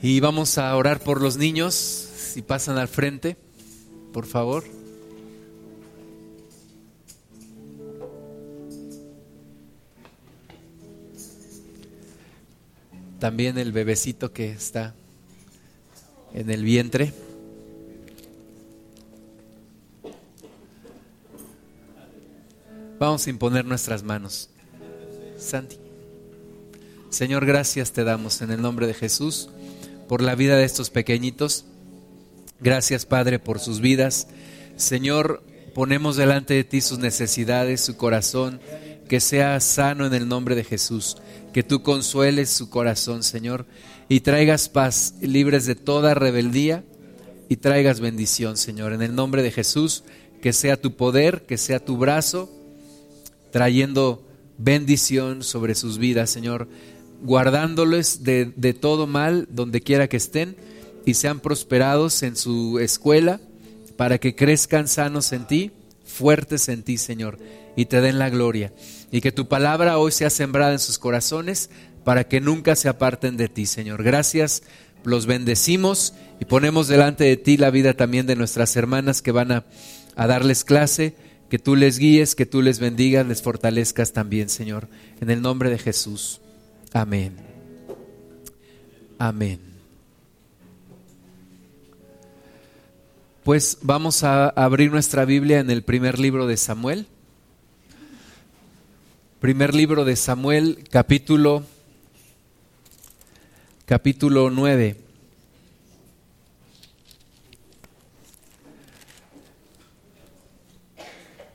Y vamos a orar por los niños, si pasan al frente, por favor. También el bebecito que está en el vientre. Vamos a imponer nuestras manos. Santi. Señor, gracias te damos en el nombre de Jesús por la vida de estos pequeñitos. Gracias, Padre, por sus vidas. Señor, ponemos delante de ti sus necesidades, su corazón, que sea sano en el nombre de Jesús. Que tú consueles su corazón, Señor, y traigas paz, libres de toda rebeldía, y traigas bendición, Señor. En el nombre de Jesús, que sea tu poder, que sea tu brazo, trayendo bendición sobre sus vidas, Señor, guardándoles de, todo mal donde quiera que estén y sean prosperados en su escuela para que crezcan sanos en ti, fuertes en ti, Señor, y te den la gloria. Y que tu palabra hoy sea sembrada en sus corazones para que nunca se aparten de ti, Señor. Gracias, los bendecimos y ponemos delante de ti la vida también de nuestras hermanas que van a, a darles clase que tú les guíes, que tú les bendigas, les fortalezcas también, Señor. En el nombre de Jesús. Amén. Amén. Pues vamos a abrir nuestra Biblia en el primer libro de Samuel. Primer libro de Samuel, capítulo capítulo 9.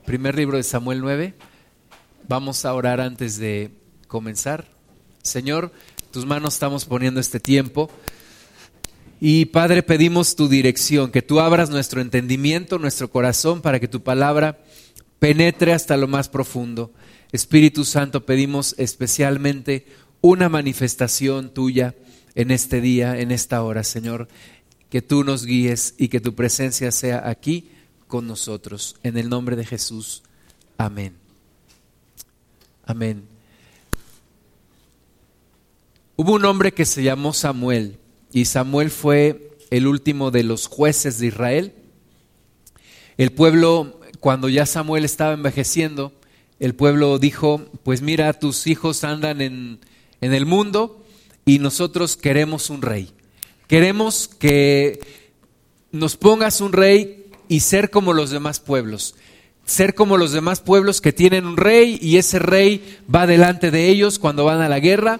Primer libro de Samuel 9. Vamos a orar antes de comenzar. Señor, tus manos estamos poniendo este tiempo. Y Padre, pedimos tu dirección, que tú abras nuestro entendimiento, nuestro corazón, para que tu palabra penetre hasta lo más profundo. Espíritu Santo, pedimos especialmente una manifestación tuya en este día, en esta hora, Señor, que tú nos guíes y que tu presencia sea aquí con nosotros. En el nombre de Jesús. Amén. Amén. Hubo un hombre que se llamó Samuel y Samuel fue el último de los jueces de Israel. El pueblo, cuando ya Samuel estaba envejeciendo, el pueblo dijo, pues mira, tus hijos andan en, en el mundo y nosotros queremos un rey. Queremos que nos pongas un rey y ser como los demás pueblos. Ser como los demás pueblos que tienen un rey y ese rey va delante de ellos cuando van a la guerra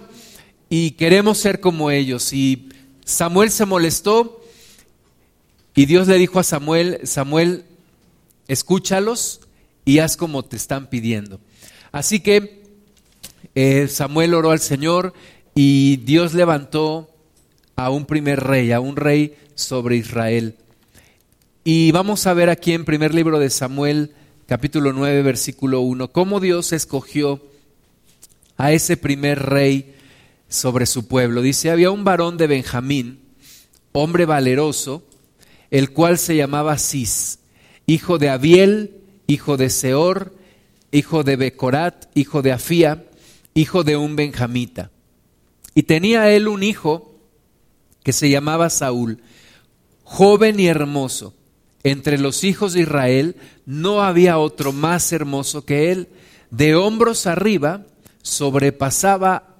y queremos ser como ellos. Y Samuel se molestó y Dios le dijo a Samuel, Samuel, escúchalos y haz como te están pidiendo. Así que eh, Samuel oró al Señor y Dios levantó a un primer rey, a un rey sobre Israel. Y vamos a ver aquí en primer libro de Samuel, capítulo 9, versículo 1, cómo Dios escogió a ese primer rey sobre su pueblo. Dice, había un varón de Benjamín, hombre valeroso, el cual se llamaba Cis, hijo de Abiel, hijo de Seor, hijo de Becorat, hijo de Afía, hijo de un benjamita. Y tenía él un hijo que se llamaba Saúl, joven y hermoso entre los hijos de Israel no había otro más hermoso que él. De hombros arriba sobrepasaba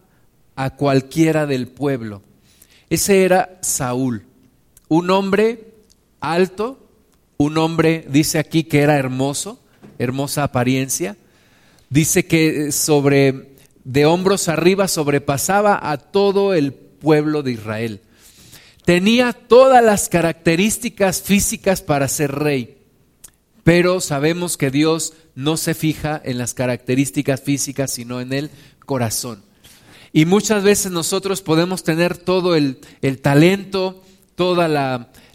a cualquiera del pueblo. Ese era Saúl, un hombre alto, un hombre, dice aquí que era hermoso, hermosa apariencia. Dice que sobre de hombros arriba sobrepasaba a todo el pueblo de Israel. Tenía todas las características físicas para ser rey, pero sabemos que Dios no se fija en las características físicas, sino en el corazón. Y muchas veces nosotros podemos tener todo el, talento, todos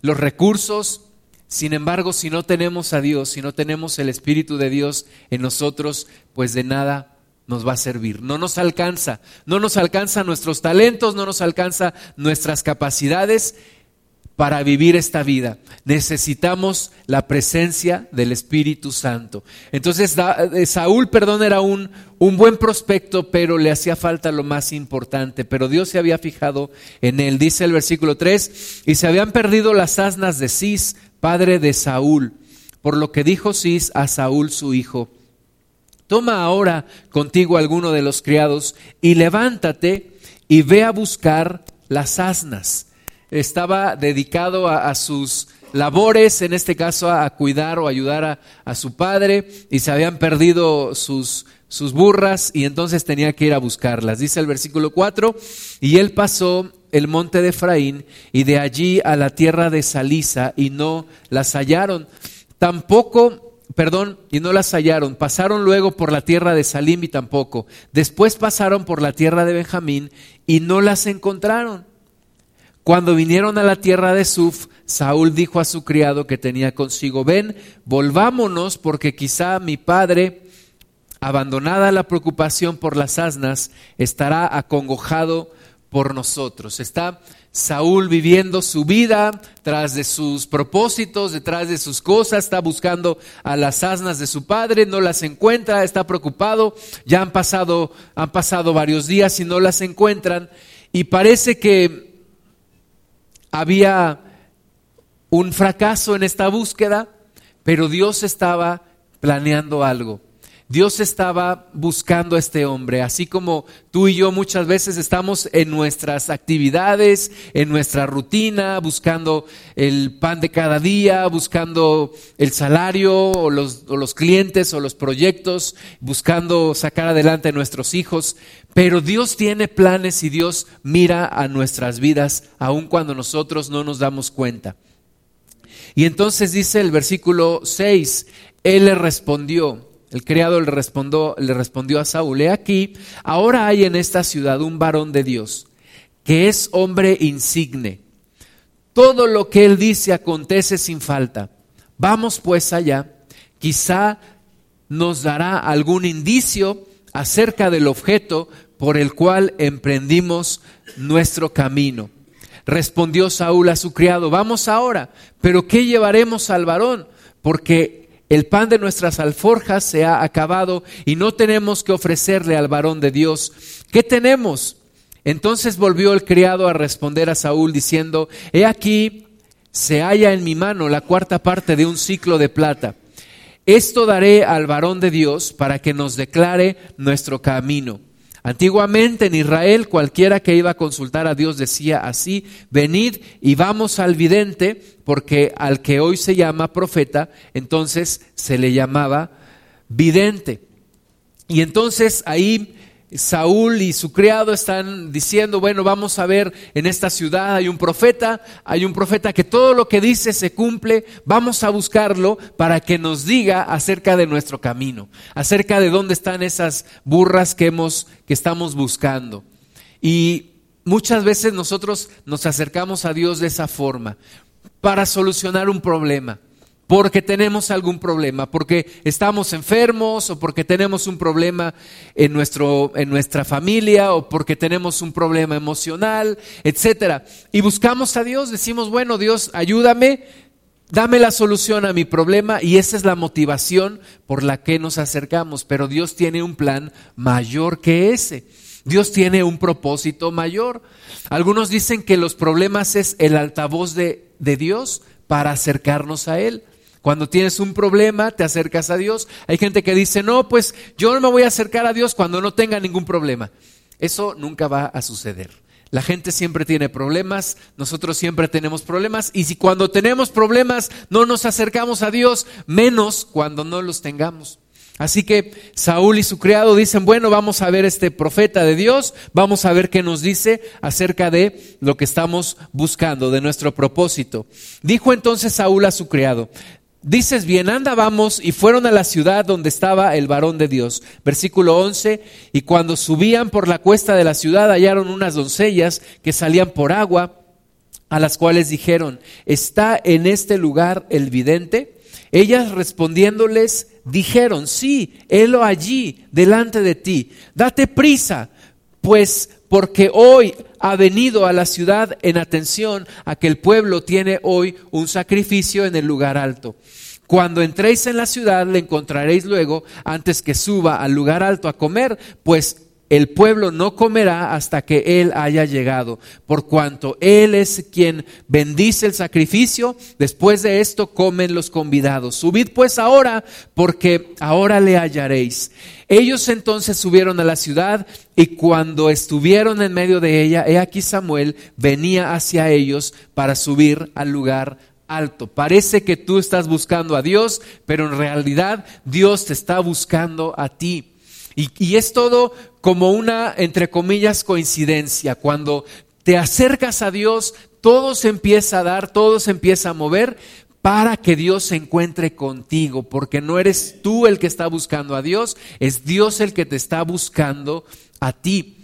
los recursos, sin embargo, si no tenemos a Dios, si no tenemos el Espíritu de Dios en nosotros, pues de nada nos va a servir. No nos alcanza, no nos alcanza nuestros talentos, no nos alcanza nuestras capacidades para vivir esta vida. Necesitamos la presencia del Espíritu Santo. Entonces, eh, Saúl, perdón, era un, un buen prospecto, pero le hacía falta lo más importante. Pero Dios se había fijado en él. Dice el versículo 3, y se habían perdido las asnas de Cis, padre de Saúl, por lo que dijo Cis a Saúl su hijo. Toma ahora contigo alguno de los criados y levántate y ve a buscar las asnas estaba dedicado a, sus labores, en este caso a, cuidar o ayudar a, su padre, y se habían perdido sus, sus burras y entonces tenía que ir a buscarlas. Dice el versículo 4, y él pasó el monte de Efraín y de allí a la tierra de Salisa y no las hallaron. Tampoco, perdón, y no las hallaron. Pasaron luego por la tierra de Salim y tampoco. Después pasaron por la tierra de Benjamín y no las encontraron. Cuando vinieron a la tierra de Suf, Saúl dijo a su criado que tenía consigo, ven, volvámonos porque quizá mi padre, abandonada la preocupación por las asnas, estará acongojado por nosotros. Está Saúl viviendo su vida tras de sus propósitos, detrás de sus cosas, está buscando a las asnas de su padre, no las encuentra, está preocupado, ya han pasado, han pasado varios días y no las encuentran, y parece que había un fracaso en esta búsqueda, pero Dios estaba planeando algo. Dios estaba buscando a este hombre, así como tú y yo muchas veces estamos en nuestras actividades, en nuestra rutina, buscando el pan de cada día, buscando el salario o los, los clientes o los proyectos, buscando sacar adelante a nuestros hijos. Pero Dios tiene planes y Dios mira a nuestras vidas, aun cuando nosotros no nos damos cuenta. Y entonces dice el versículo 6, Él le respondió, el criado le respondió, a Saúl, he aquí, ahora hay en esta ciudad un varón de Dios, que es hombre insigne. Todo lo que él dice acontece sin falta. Vamos pues allá, quizá nos dará algún indicio acerca del objeto por el cual emprendimos nuestro camino. Respondió Saúl a su criado, vamos ahora, pero ¿qué llevaremos al varón? Porque el pan de nuestras alforjas se ha acabado y no tenemos que ofrecerle al varón de Dios. ¿Qué tenemos? Entonces volvió el criado a responder a Saúl diciendo, He aquí, se halla en mi mano la cuarta parte de un ciclo de plata. Esto daré al varón de Dios para que nos declare nuestro camino. Antiguamente en Israel cualquiera que iba a consultar a Dios decía así, venid y vamos al vidente, porque al que hoy se llama profeta, entonces se le llamaba vidente. Y entonces ahí Saúl y su criado están diciendo, bueno, vamos a ver, en esta ciudad hay un profeta, hay un profeta que todo lo que dice se cumple, vamos a buscarlo para que nos diga acerca de nuestro camino, acerca de dónde están esas burras que hemos que estamos buscando. Y muchas veces nosotros nos acercamos a Dios de esa forma para solucionar un problema porque tenemos algún problema, porque estamos enfermos o porque tenemos un problema en, nuestro, en nuestra familia o porque tenemos un problema emocional, etcétera. Y buscamos a Dios, decimos, bueno, Dios, ayúdame, dame la solución a mi problema y esa es la motivación por la que nos acercamos, pero Dios tiene un plan mayor que ese. Dios tiene un propósito mayor. Algunos dicen que los problemas es el altavoz de, de Dios para acercarnos a Él. Cuando tienes un problema, te acercas a Dios. Hay gente que dice, no, pues yo no me voy a acercar a Dios cuando no tenga ningún problema. Eso nunca va a suceder. La gente siempre tiene problemas, nosotros siempre tenemos problemas y si cuando tenemos problemas no nos acercamos a Dios, menos cuando no los tengamos. Así que Saúl y su criado dicen, bueno, vamos a ver este profeta de Dios, vamos a ver qué nos dice acerca de lo que estamos buscando, de nuestro propósito. Dijo entonces Saúl a su criado, Dices bien, anda, vamos, y fueron a la ciudad donde estaba el varón de Dios. Versículo 11, y cuando subían por la cuesta de la ciudad hallaron unas doncellas que salían por agua, a las cuales dijeron, ¿está en este lugar el vidente? Ellas respondiéndoles dijeron, sí, helo allí, delante de ti, date prisa, pues porque hoy ha venido a la ciudad en atención a que el pueblo tiene hoy un sacrificio en el lugar alto. Cuando entréis en la ciudad le encontraréis luego antes que suba al lugar alto a comer, pues el pueblo no comerá hasta que Él haya llegado, por cuanto Él es quien bendice el sacrificio, después de esto comen los convidados. Subid pues ahora, porque ahora le hallaréis. Ellos entonces subieron a la ciudad y cuando estuvieron en medio de ella, he aquí Samuel venía hacia ellos para subir al lugar alto. Parece que tú estás buscando a Dios, pero en realidad Dios te está buscando a ti. Y, es todo como una, entre comillas, coincidencia. Cuando te acercas a Dios, todo se empieza a dar, todo se empieza a mover para que Dios se encuentre contigo, porque no eres tú el que está buscando a Dios, es Dios el que te está buscando a ti.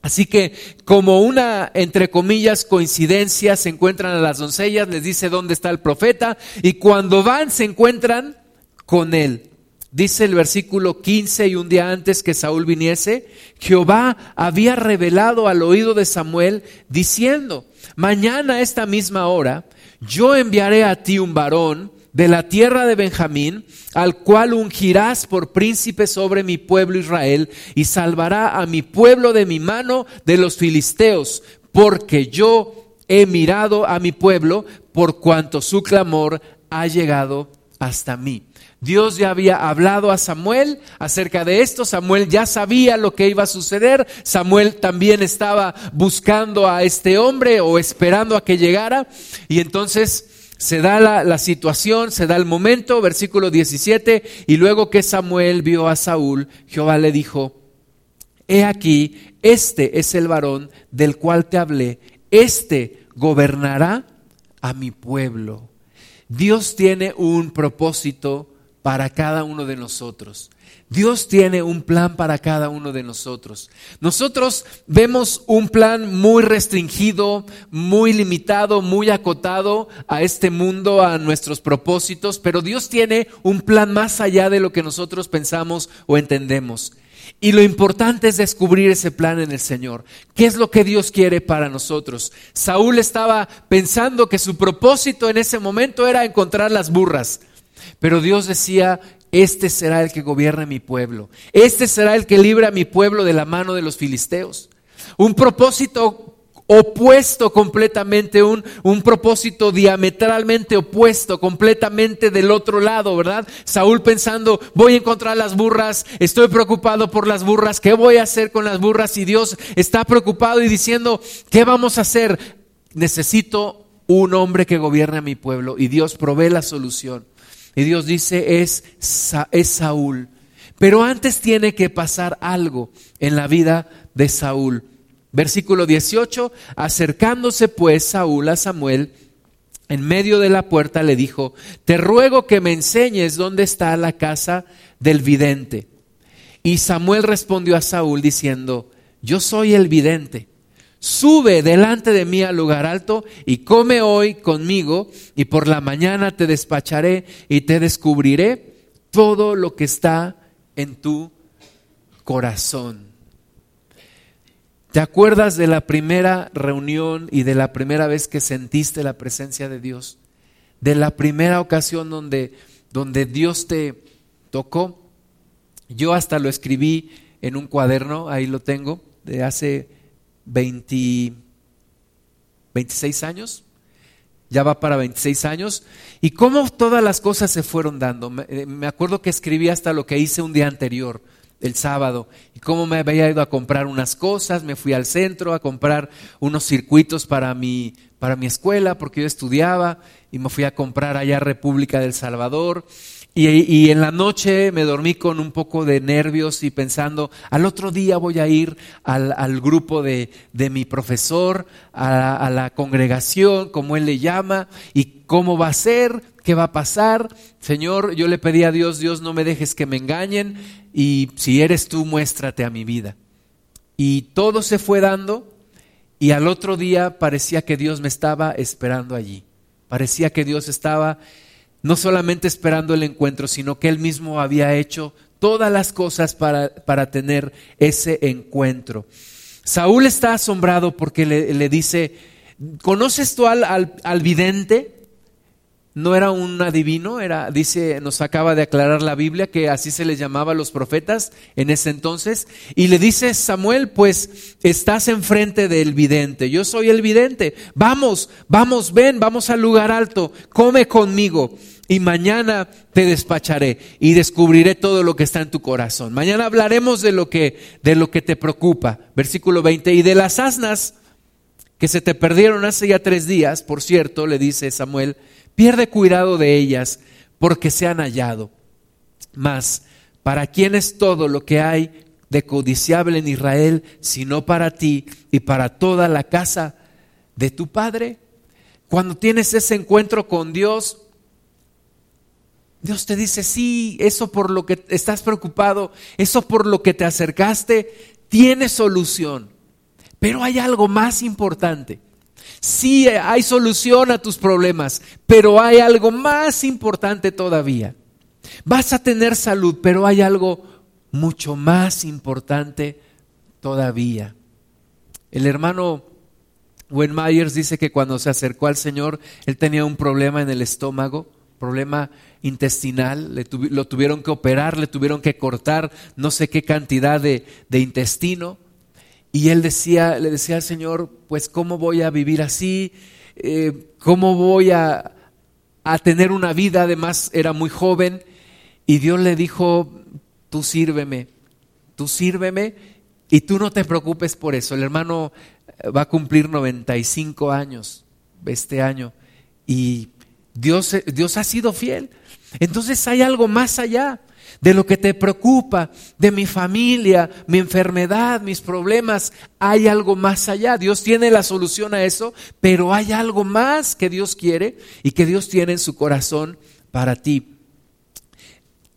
Así que como una, entre comillas, coincidencia, se encuentran a las doncellas, les dice dónde está el profeta, y cuando van se encuentran con él. Dice el versículo 15 y un día antes que Saúl viniese, Jehová había revelado al oído de Samuel diciendo, mañana a esta misma hora yo enviaré a ti un varón de la tierra de Benjamín, al cual ungirás por príncipe sobre mi pueblo Israel, y salvará a mi pueblo de mi mano de los filisteos, porque yo he mirado a mi pueblo por cuanto su clamor ha llegado hasta mí. Dios ya había hablado a Samuel acerca de esto, Samuel ya sabía lo que iba a suceder, Samuel también estaba buscando a este hombre o esperando a que llegara. Y entonces se da la, situación, se da el momento, versículo 17, y luego que Samuel vio a Saúl, Jehová le dijo, he aquí, este es el varón del cual te hablé, este gobernará a mi pueblo. Dios tiene un propósito para cada uno de nosotros. Dios tiene un plan para cada uno de nosotros. Nosotros vemos un plan muy restringido, muy limitado, muy acotado a este mundo, a nuestros propósitos, pero Dios tiene un plan más allá de lo que nosotros pensamos o entendemos. Y lo importante es descubrir ese plan en el Señor. ¿Qué es lo que Dios quiere para nosotros? Saúl estaba pensando que su propósito en ese momento era encontrar las burras. Pero Dios decía, este será el que gobierne mi pueblo. Este será el que libra a mi pueblo de la mano de los filisteos. Un propósito opuesto completamente, un, un, propósito diametralmente opuesto, completamente del otro lado, ¿verdad? Saúl pensando, voy a encontrar las burras, estoy preocupado por las burras, ¿qué voy a hacer con las burras? Y Dios está preocupado y diciendo, ¿qué vamos a hacer? Necesito un hombre que gobierne a mi pueblo y Dios provee la solución. Y Dios dice, es, es Saúl. Pero antes tiene que pasar algo en la vida de Saúl. Versículo 18, acercándose pues Saúl a Samuel, en medio de la puerta le dijo, te ruego que me enseñes dónde está la casa del vidente. Y Samuel respondió a Saúl diciendo, yo soy el vidente sube delante de mí al lugar alto y come hoy conmigo y por la mañana te despacharé y te descubriré todo lo que está en tu corazón. ¿Te acuerdas de la primera reunión y de la primera vez que sentiste la presencia de Dios? De la primera ocasión donde, donde Dios te tocó. Yo hasta lo escribí en un cuaderno, ahí lo tengo, de hace 20, 26 años, ya va para 26 años, y cómo todas las cosas se fueron dando. Eh, me, acuerdo que escribí hasta lo que hice un día anterior, el sábado, y cómo me había ido a comprar unas cosas, me fui al centro a comprar unos circuitos para mi, para mi escuela, porque yo estudiaba, y me fui a comprar allá República del Salvador, y, en la noche me dormí con un poco de nervios y pensando, al otro día voy a ir al, grupo de, mi profesor, a, a, la congregación, como él le llama, y cómo va a ser, qué va a pasar. Señor, yo le pedí a Dios, Dios, no me dejes que me engañen, y si eres tú, muéstrate a mi vida. Y todo se fue dando, y al otro día parecía que Dios me estaba esperando allí. Parecía que Dios estaba no solamente esperando el encuentro, sino que él mismo había hecho todas las cosas para, para tener ese encuentro. Saúl está asombrado porque le, dice, ¿conoces tú al, al, vidente? No era un adivino, era, dice, nos acaba de aclarar la Biblia que así se les llamaba a los profetas en ese entonces. Y le dice Samuel, pues estás enfrente del vidente, yo soy el vidente, vamos, vamos, ven, vamos al lugar alto, come conmigo y mañana te despacharé y descubriré todo lo que está en tu corazón. Mañana hablaremos de lo que de lo que te preocupa. Versículo 20 y de las asnas que se te perdieron hace ya tres días, por cierto, le dice Samuel, pierde cuidado de ellas porque se han hallado. Mas, ¿para quién es todo lo que hay de codiciable en Israel, sino para ti y para toda la casa de tu padre? Cuando tienes ese encuentro con Dios, Dios te dice, sí, eso por lo que estás preocupado, eso por lo que te acercaste, tiene solución. Pero hay algo más importante. Sí, hay solución a tus problemas, pero hay algo más importante todavía. Vas a tener salud, pero hay algo mucho más importante todavía. El hermano Wen Myers dice que cuando se acercó al Señor, él tenía un problema en el estómago problema intestinal, le lo tuvieron que operar, le tuvieron que cortar no sé qué cantidad de, intestino. Y él decía, le decía al Señor, pues ¿cómo voy a vivir así? Eh, ¿Cómo voy a, a tener una vida? Además era muy joven. Y Dios le dijo, tú sírveme, tú sírveme y tú no te preocupes por eso. El hermano va a cumplir 95 años este año y Dios, Dios ha sido fiel. Entonces hay algo más allá de lo que te preocupa, de mi familia, mi enfermedad, mis problemas. Hay algo más allá. Dios tiene la solución a eso, pero hay algo más que Dios quiere y que Dios tiene en su corazón para ti.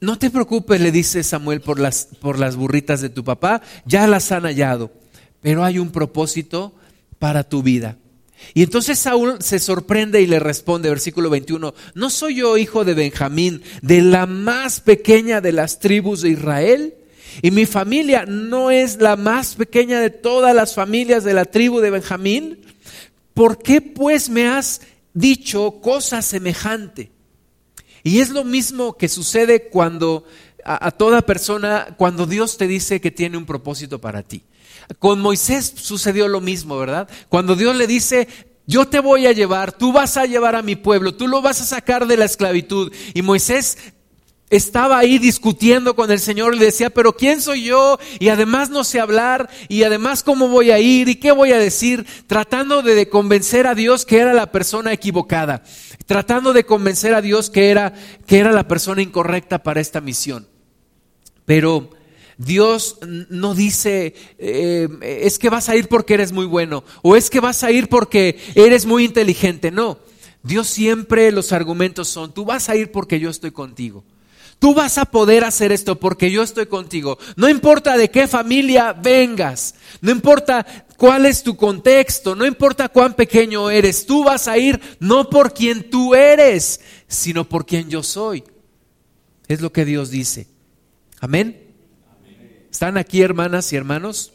No te preocupes, le dice Samuel, por las, por las burritas de tu papá, ya las han hallado, pero hay un propósito para tu vida. Y entonces Saúl se sorprende y le responde, versículo 21, ¿no soy yo hijo de Benjamín, de la más pequeña de las tribus de Israel? Y mi familia no es la más pequeña de todas las familias de la tribu de Benjamín. ¿Por qué pues me has dicho cosa semejante? Y es lo mismo que sucede cuando a, a toda persona, cuando Dios te dice que tiene un propósito para ti. Con Moisés sucedió lo mismo, ¿verdad? Cuando Dios le dice, yo te voy a llevar, tú vas a llevar a mi pueblo, tú lo vas a sacar de la esclavitud. Y Moisés estaba ahí discutiendo con el Señor y le decía, pero ¿quién soy yo? Y además no sé hablar, y además cómo voy a ir, y qué voy a decir, tratando de convencer a Dios que era la persona equivocada, tratando de convencer a Dios que era, que era la persona incorrecta para esta misión. Pero Dios no dice, eh, es que vas a ir porque eres muy bueno, o es que vas a ir porque eres muy inteligente. No, Dios siempre los argumentos son, tú vas a ir porque yo estoy contigo. Tú vas a poder hacer esto porque yo estoy contigo. No importa de qué familia vengas, no importa cuál es tu contexto, no importa cuán pequeño eres, tú vas a ir no por quien tú eres, sino por quien yo soy. Es lo que Dios dice. Amén. ¿Están aquí hermanas y hermanos?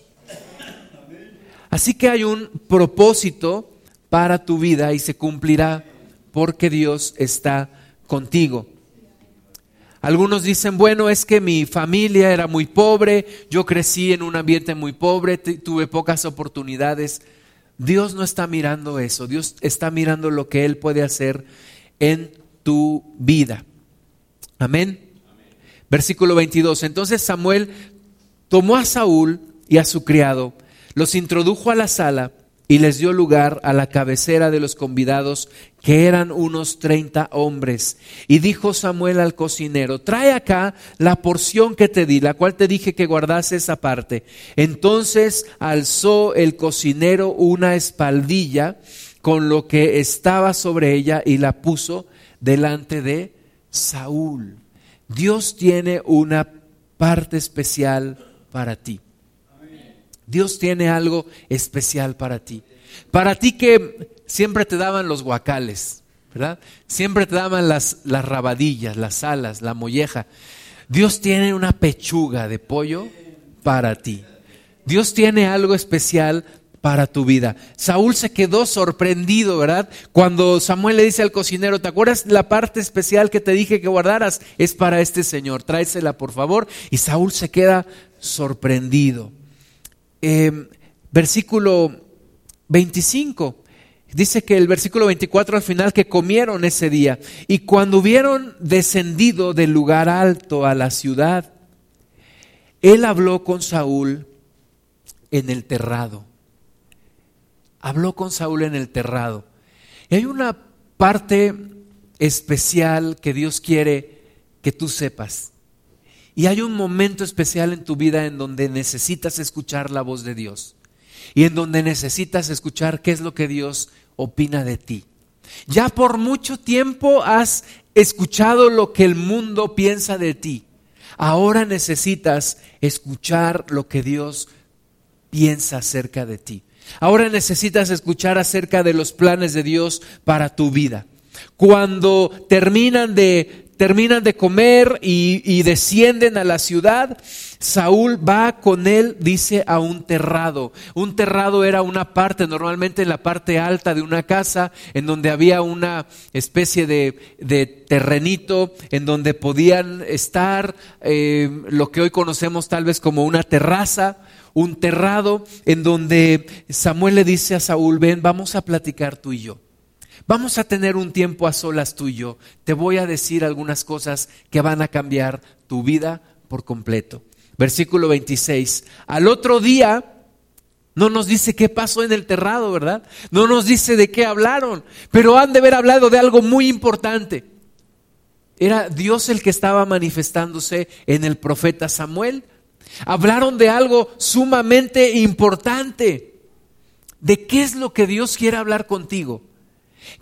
Así que hay un propósito para tu vida y se cumplirá porque Dios está contigo. Algunos dicen, bueno, es que mi familia era muy pobre, yo crecí en un ambiente muy pobre, tuve pocas oportunidades. Dios no está mirando eso, Dios está mirando lo que Él puede hacer en tu vida. Amén. Versículo 22. Entonces Samuel tomó a Saúl y a su criado, los introdujo a la sala y les dio lugar a la cabecera de los convidados, que eran unos treinta hombres. Y dijo Samuel al cocinero, trae acá la porción que te di, la cual te dije que guardase esa parte. Entonces alzó el cocinero una espaldilla con lo que estaba sobre ella y la puso delante de Saúl. Dios tiene una parte especial para ti. Dios tiene algo especial para ti. Para ti que siempre te daban los guacales, ¿verdad? Siempre te daban las, las rabadillas, las alas, la molleja. Dios tiene una pechuga de pollo para ti. Dios tiene algo especial para tu vida. Saúl se quedó sorprendido, ¿verdad? Cuando Samuel le dice al cocinero, ¿te acuerdas la parte especial que te dije que guardaras? Es para este señor, tráesela por favor. Y Saúl se queda sorprendido. Em, versículo 25. Dice que el versículo 24 al final que comieron ese día y cuando hubieron descendido del lugar alto a la ciudad, él habló con Saúl en el terrado. Habló con Saúl en el terrado. Y hay una parte especial que Dios quiere que tú sepas. Y hay un momento especial en tu vida en donde necesitas escuchar la voz de Dios. Y en donde necesitas escuchar qué es lo que Dios opina de ti. Ya por mucho tiempo has escuchado lo que el mundo piensa de ti. Ahora necesitas escuchar lo que Dios piensa acerca de ti. Ahora necesitas escuchar acerca de los planes de Dios para tu vida. Cuando terminan de terminan de comer y, descienden a la ciudad, Saúl va con él, dice, a un terrado. Un terrado era una parte, normalmente en la parte alta de una casa, en donde había una especie de, terrenito, en donde podían estar eh, lo que hoy conocemos tal vez como una terraza, un terrado, en donde Samuel le dice a Saúl, ven, vamos a platicar tú y yo. Vamos a tener un tiempo a solas tú y yo. Te voy a decir algunas cosas que van a cambiar tu vida por completo. Versículo 26. Al otro día, no nos dice qué pasó en el terrado, ¿verdad? No nos dice de qué hablaron, pero han de haber hablado de algo muy importante. Era Dios el que estaba manifestándose en el profeta Samuel. Hablaron de algo sumamente importante. ¿De qué es lo que Dios quiere hablar contigo?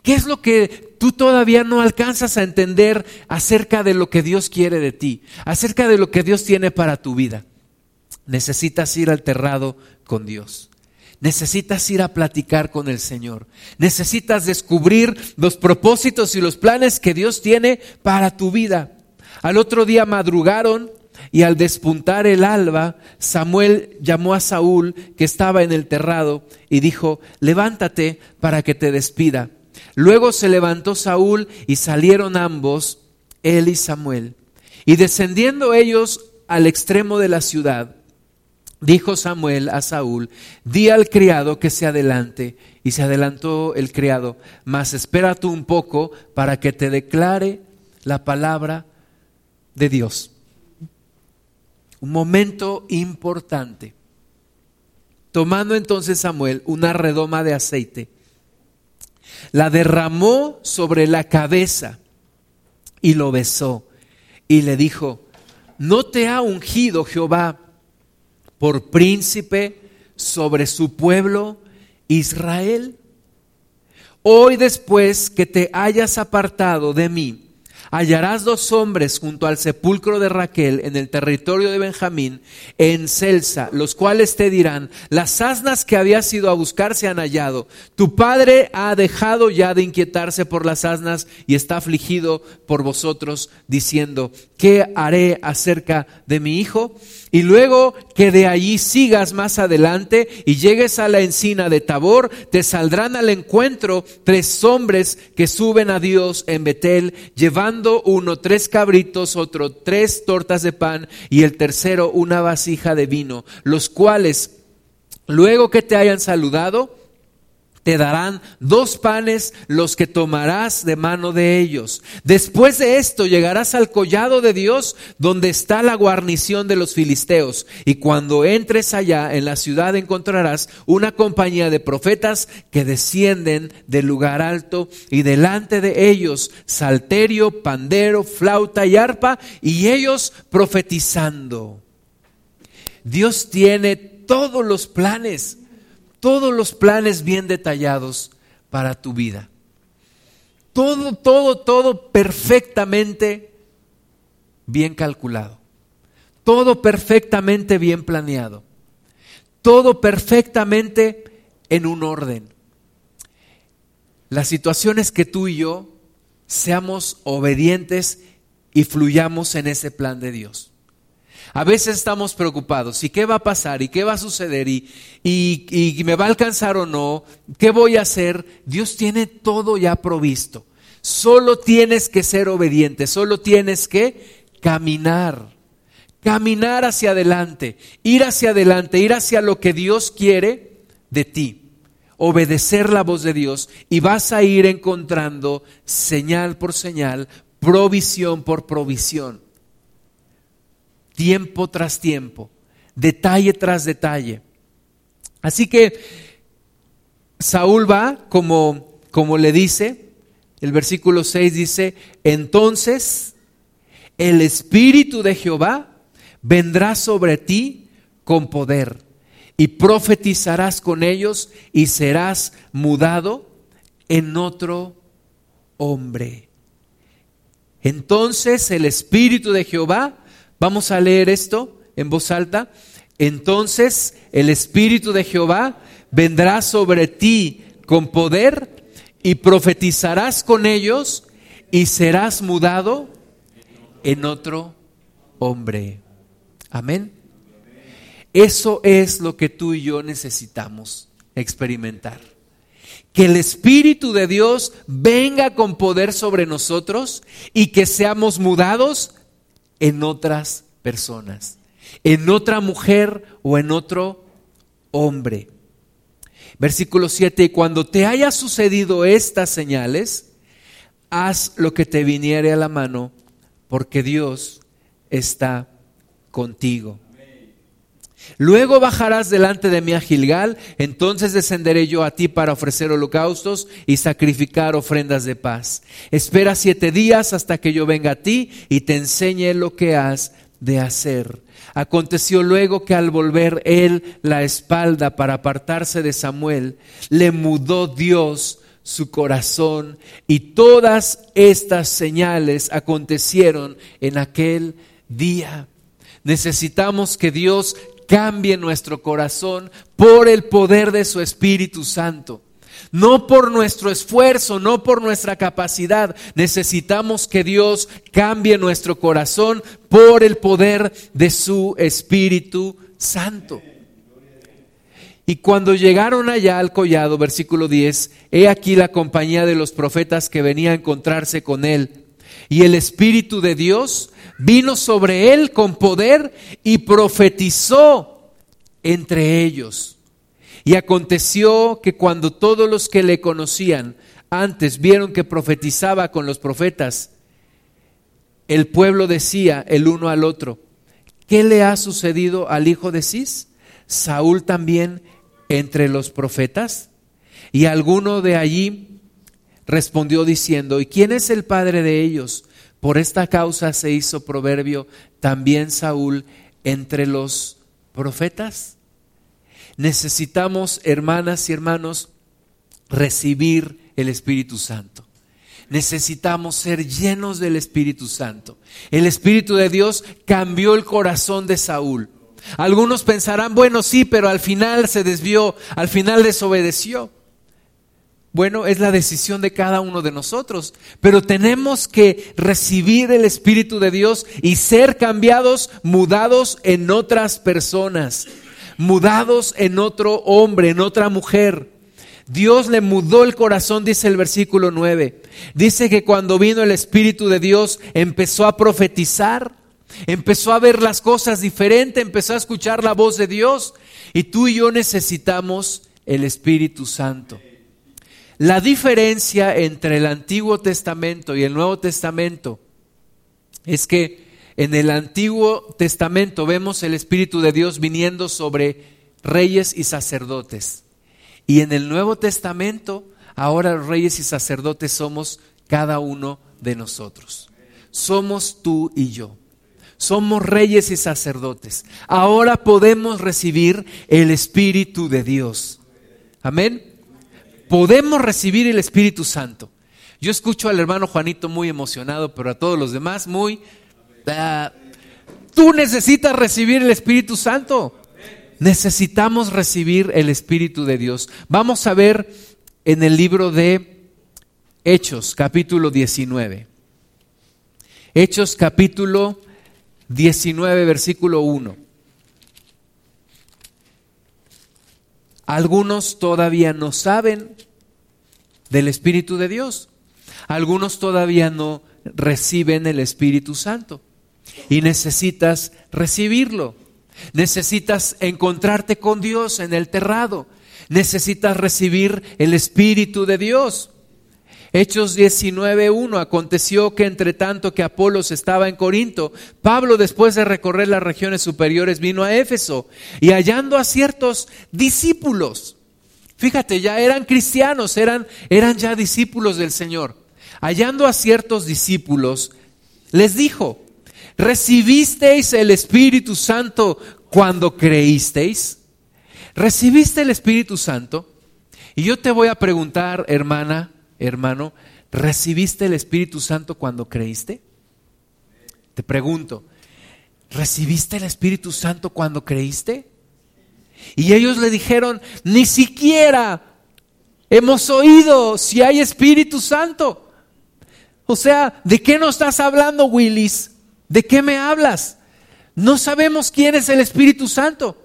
¿Qué es lo que tú todavía no alcanzas a entender acerca de lo que Dios quiere de ti, acerca de lo que Dios tiene para tu vida? Necesitas ir al terrado con Dios. Necesitas ir a platicar con el Señor. Necesitas descubrir los propósitos y los planes que Dios tiene para tu vida. Al otro día madrugaron y al despuntar el alba, Samuel llamó a Saúl, que estaba en el terrado, y dijo, levántate para que te despida. Luego se levantó Saúl y salieron ambos, él y Samuel. Y descendiendo ellos al extremo de la ciudad, dijo Samuel a Saúl, di al criado que se adelante. Y se adelantó el criado, mas espera tú un poco para que te declare la palabra de Dios. Un momento importante. Tomando entonces Samuel una redoma de aceite, la derramó sobre la cabeza y lo besó y le dijo, ¿no te ha ungido Jehová por príncipe sobre su pueblo Israel? Hoy después que te hayas apartado de mí, hallarás dos hombres junto al sepulcro de Raquel en el territorio de Benjamín, en Celsa, los cuales te dirán, las asnas que habías ido a buscar se han hallado. Tu padre ha dejado ya de inquietarse por las asnas y está afligido por vosotros, diciendo, ¿qué haré acerca de mi hijo? Y luego que de allí sigas más adelante y llegues a la encina de Tabor, te saldrán al encuentro tres hombres que suben a Dios en Betel, llevando uno tres cabritos, otro tres tortas de pan y el tercero una vasija de vino, los cuales, luego que te hayan saludado, te darán dos panes los que tomarás de mano de ellos. Después de esto llegarás al collado de Dios donde está la guarnición de los filisteos. Y cuando entres allá en la ciudad encontrarás una compañía de profetas que descienden del lugar alto y delante de ellos salterio, pandero, flauta y arpa y ellos profetizando. Dios tiene todos los planes todos los planes bien detallados para tu vida. Todo, todo, todo perfectamente bien calculado. Todo perfectamente bien planeado. Todo perfectamente en un orden. La situación es que tú y yo seamos obedientes y fluyamos en ese plan de Dios. A veces estamos preocupados, ¿y qué va a pasar? ¿Y qué va a suceder? ¿Y, y, y me va a alcanzar o no? ¿Qué voy a hacer? Dios tiene todo ya provisto. Solo tienes que ser obediente, solo tienes que caminar, caminar hacia adelante, ir hacia adelante, ir hacia lo que Dios quiere de ti, obedecer la voz de Dios y vas a ir encontrando señal por señal, provisión por provisión tiempo tras tiempo, detalle tras detalle. Así que Saúl va, como, como le dice, el versículo 6 dice, entonces el Espíritu de Jehová vendrá sobre ti con poder y profetizarás con ellos y serás mudado en otro hombre. Entonces el Espíritu de Jehová Vamos a leer esto en voz alta. Entonces el Espíritu de Jehová vendrá sobre ti con poder y profetizarás con ellos y serás mudado en otro hombre. Amén. Eso es lo que tú y yo necesitamos experimentar. Que el Espíritu de Dios venga con poder sobre nosotros y que seamos mudados en otras personas, en otra mujer o en otro hombre. Versículo 7, y cuando te haya sucedido estas señales, haz lo que te viniere a la mano, porque Dios está contigo. Luego bajarás delante de mí a Gilgal, entonces descenderé yo a ti para ofrecer holocaustos y sacrificar ofrendas de paz. Espera siete días hasta que yo venga a ti y te enseñe lo que has de hacer. Aconteció luego que al volver él la espalda para apartarse de Samuel, le mudó Dios su corazón y todas estas señales acontecieron en aquel día. Necesitamos que Dios cambie nuestro corazón por el poder de su Espíritu Santo. No por nuestro esfuerzo, no por nuestra capacidad. Necesitamos que Dios cambie nuestro corazón por el poder de su Espíritu Santo. Y cuando llegaron allá al collado, versículo 10, he aquí la compañía de los profetas que venía a encontrarse con él. Y el Espíritu de Dios vino sobre él con poder y profetizó entre ellos. Y aconteció que cuando todos los que le conocían antes vieron que profetizaba con los profetas, el pueblo decía el uno al otro, ¿qué le ha sucedido al hijo de Cis? Saúl también entre los profetas. Y alguno de allí respondió diciendo, ¿y quién es el padre de ellos? Por esta causa se hizo proverbio también Saúl entre los profetas. Necesitamos, hermanas y hermanos, recibir el Espíritu Santo. Necesitamos ser llenos del Espíritu Santo. El Espíritu de Dios cambió el corazón de Saúl. Algunos pensarán, bueno, sí, pero al final se desvió, al final desobedeció. Bueno, es la decisión de cada uno de nosotros, pero tenemos que recibir el Espíritu de Dios y ser cambiados, mudados en otras personas, mudados en otro hombre, en otra mujer. Dios le mudó el corazón, dice el versículo 9. Dice que cuando vino el Espíritu de Dios empezó a profetizar, empezó a ver las cosas diferente, empezó a escuchar la voz de Dios. Y tú y yo necesitamos el Espíritu Santo. La diferencia entre el Antiguo Testamento y el Nuevo Testamento es que en el Antiguo Testamento vemos el Espíritu de Dios viniendo sobre reyes y sacerdotes. Y en el Nuevo Testamento, ahora reyes y sacerdotes somos cada uno de nosotros. Somos tú y yo. Somos reyes y sacerdotes. Ahora podemos recibir el Espíritu de Dios. Amén podemos recibir el Espíritu Santo. Yo escucho al hermano Juanito muy emocionado, pero a todos los demás muy... Tú necesitas recibir el Espíritu Santo. Necesitamos recibir el Espíritu de Dios. Vamos a ver en el libro de Hechos, capítulo 19. Hechos, capítulo 19, versículo 1. Algunos todavía no saben del Espíritu de Dios. Algunos todavía no reciben el Espíritu Santo. Y necesitas recibirlo. Necesitas encontrarte con Dios en el terrado. Necesitas recibir el Espíritu de Dios. Hechos 19.1 aconteció que entre tanto que Apolos estaba en Corinto, Pablo después de recorrer las regiones superiores vino a Éfeso y hallando a ciertos discípulos, fíjate, ya eran cristianos, eran, eran ya discípulos del Señor, hallando a ciertos discípulos, les dijo, ¿recibisteis el Espíritu Santo cuando creísteis? ¿Recibiste el Espíritu Santo? Y yo te voy a preguntar, hermana, hermano, ¿recibiste el Espíritu Santo cuando creíste? Te pregunto, ¿recibiste el Espíritu Santo cuando creíste? Y ellos le dijeron, ni siquiera hemos oído si hay Espíritu Santo. O sea, ¿de qué nos estás hablando, Willis? ¿De qué me hablas? No sabemos quién es el Espíritu Santo.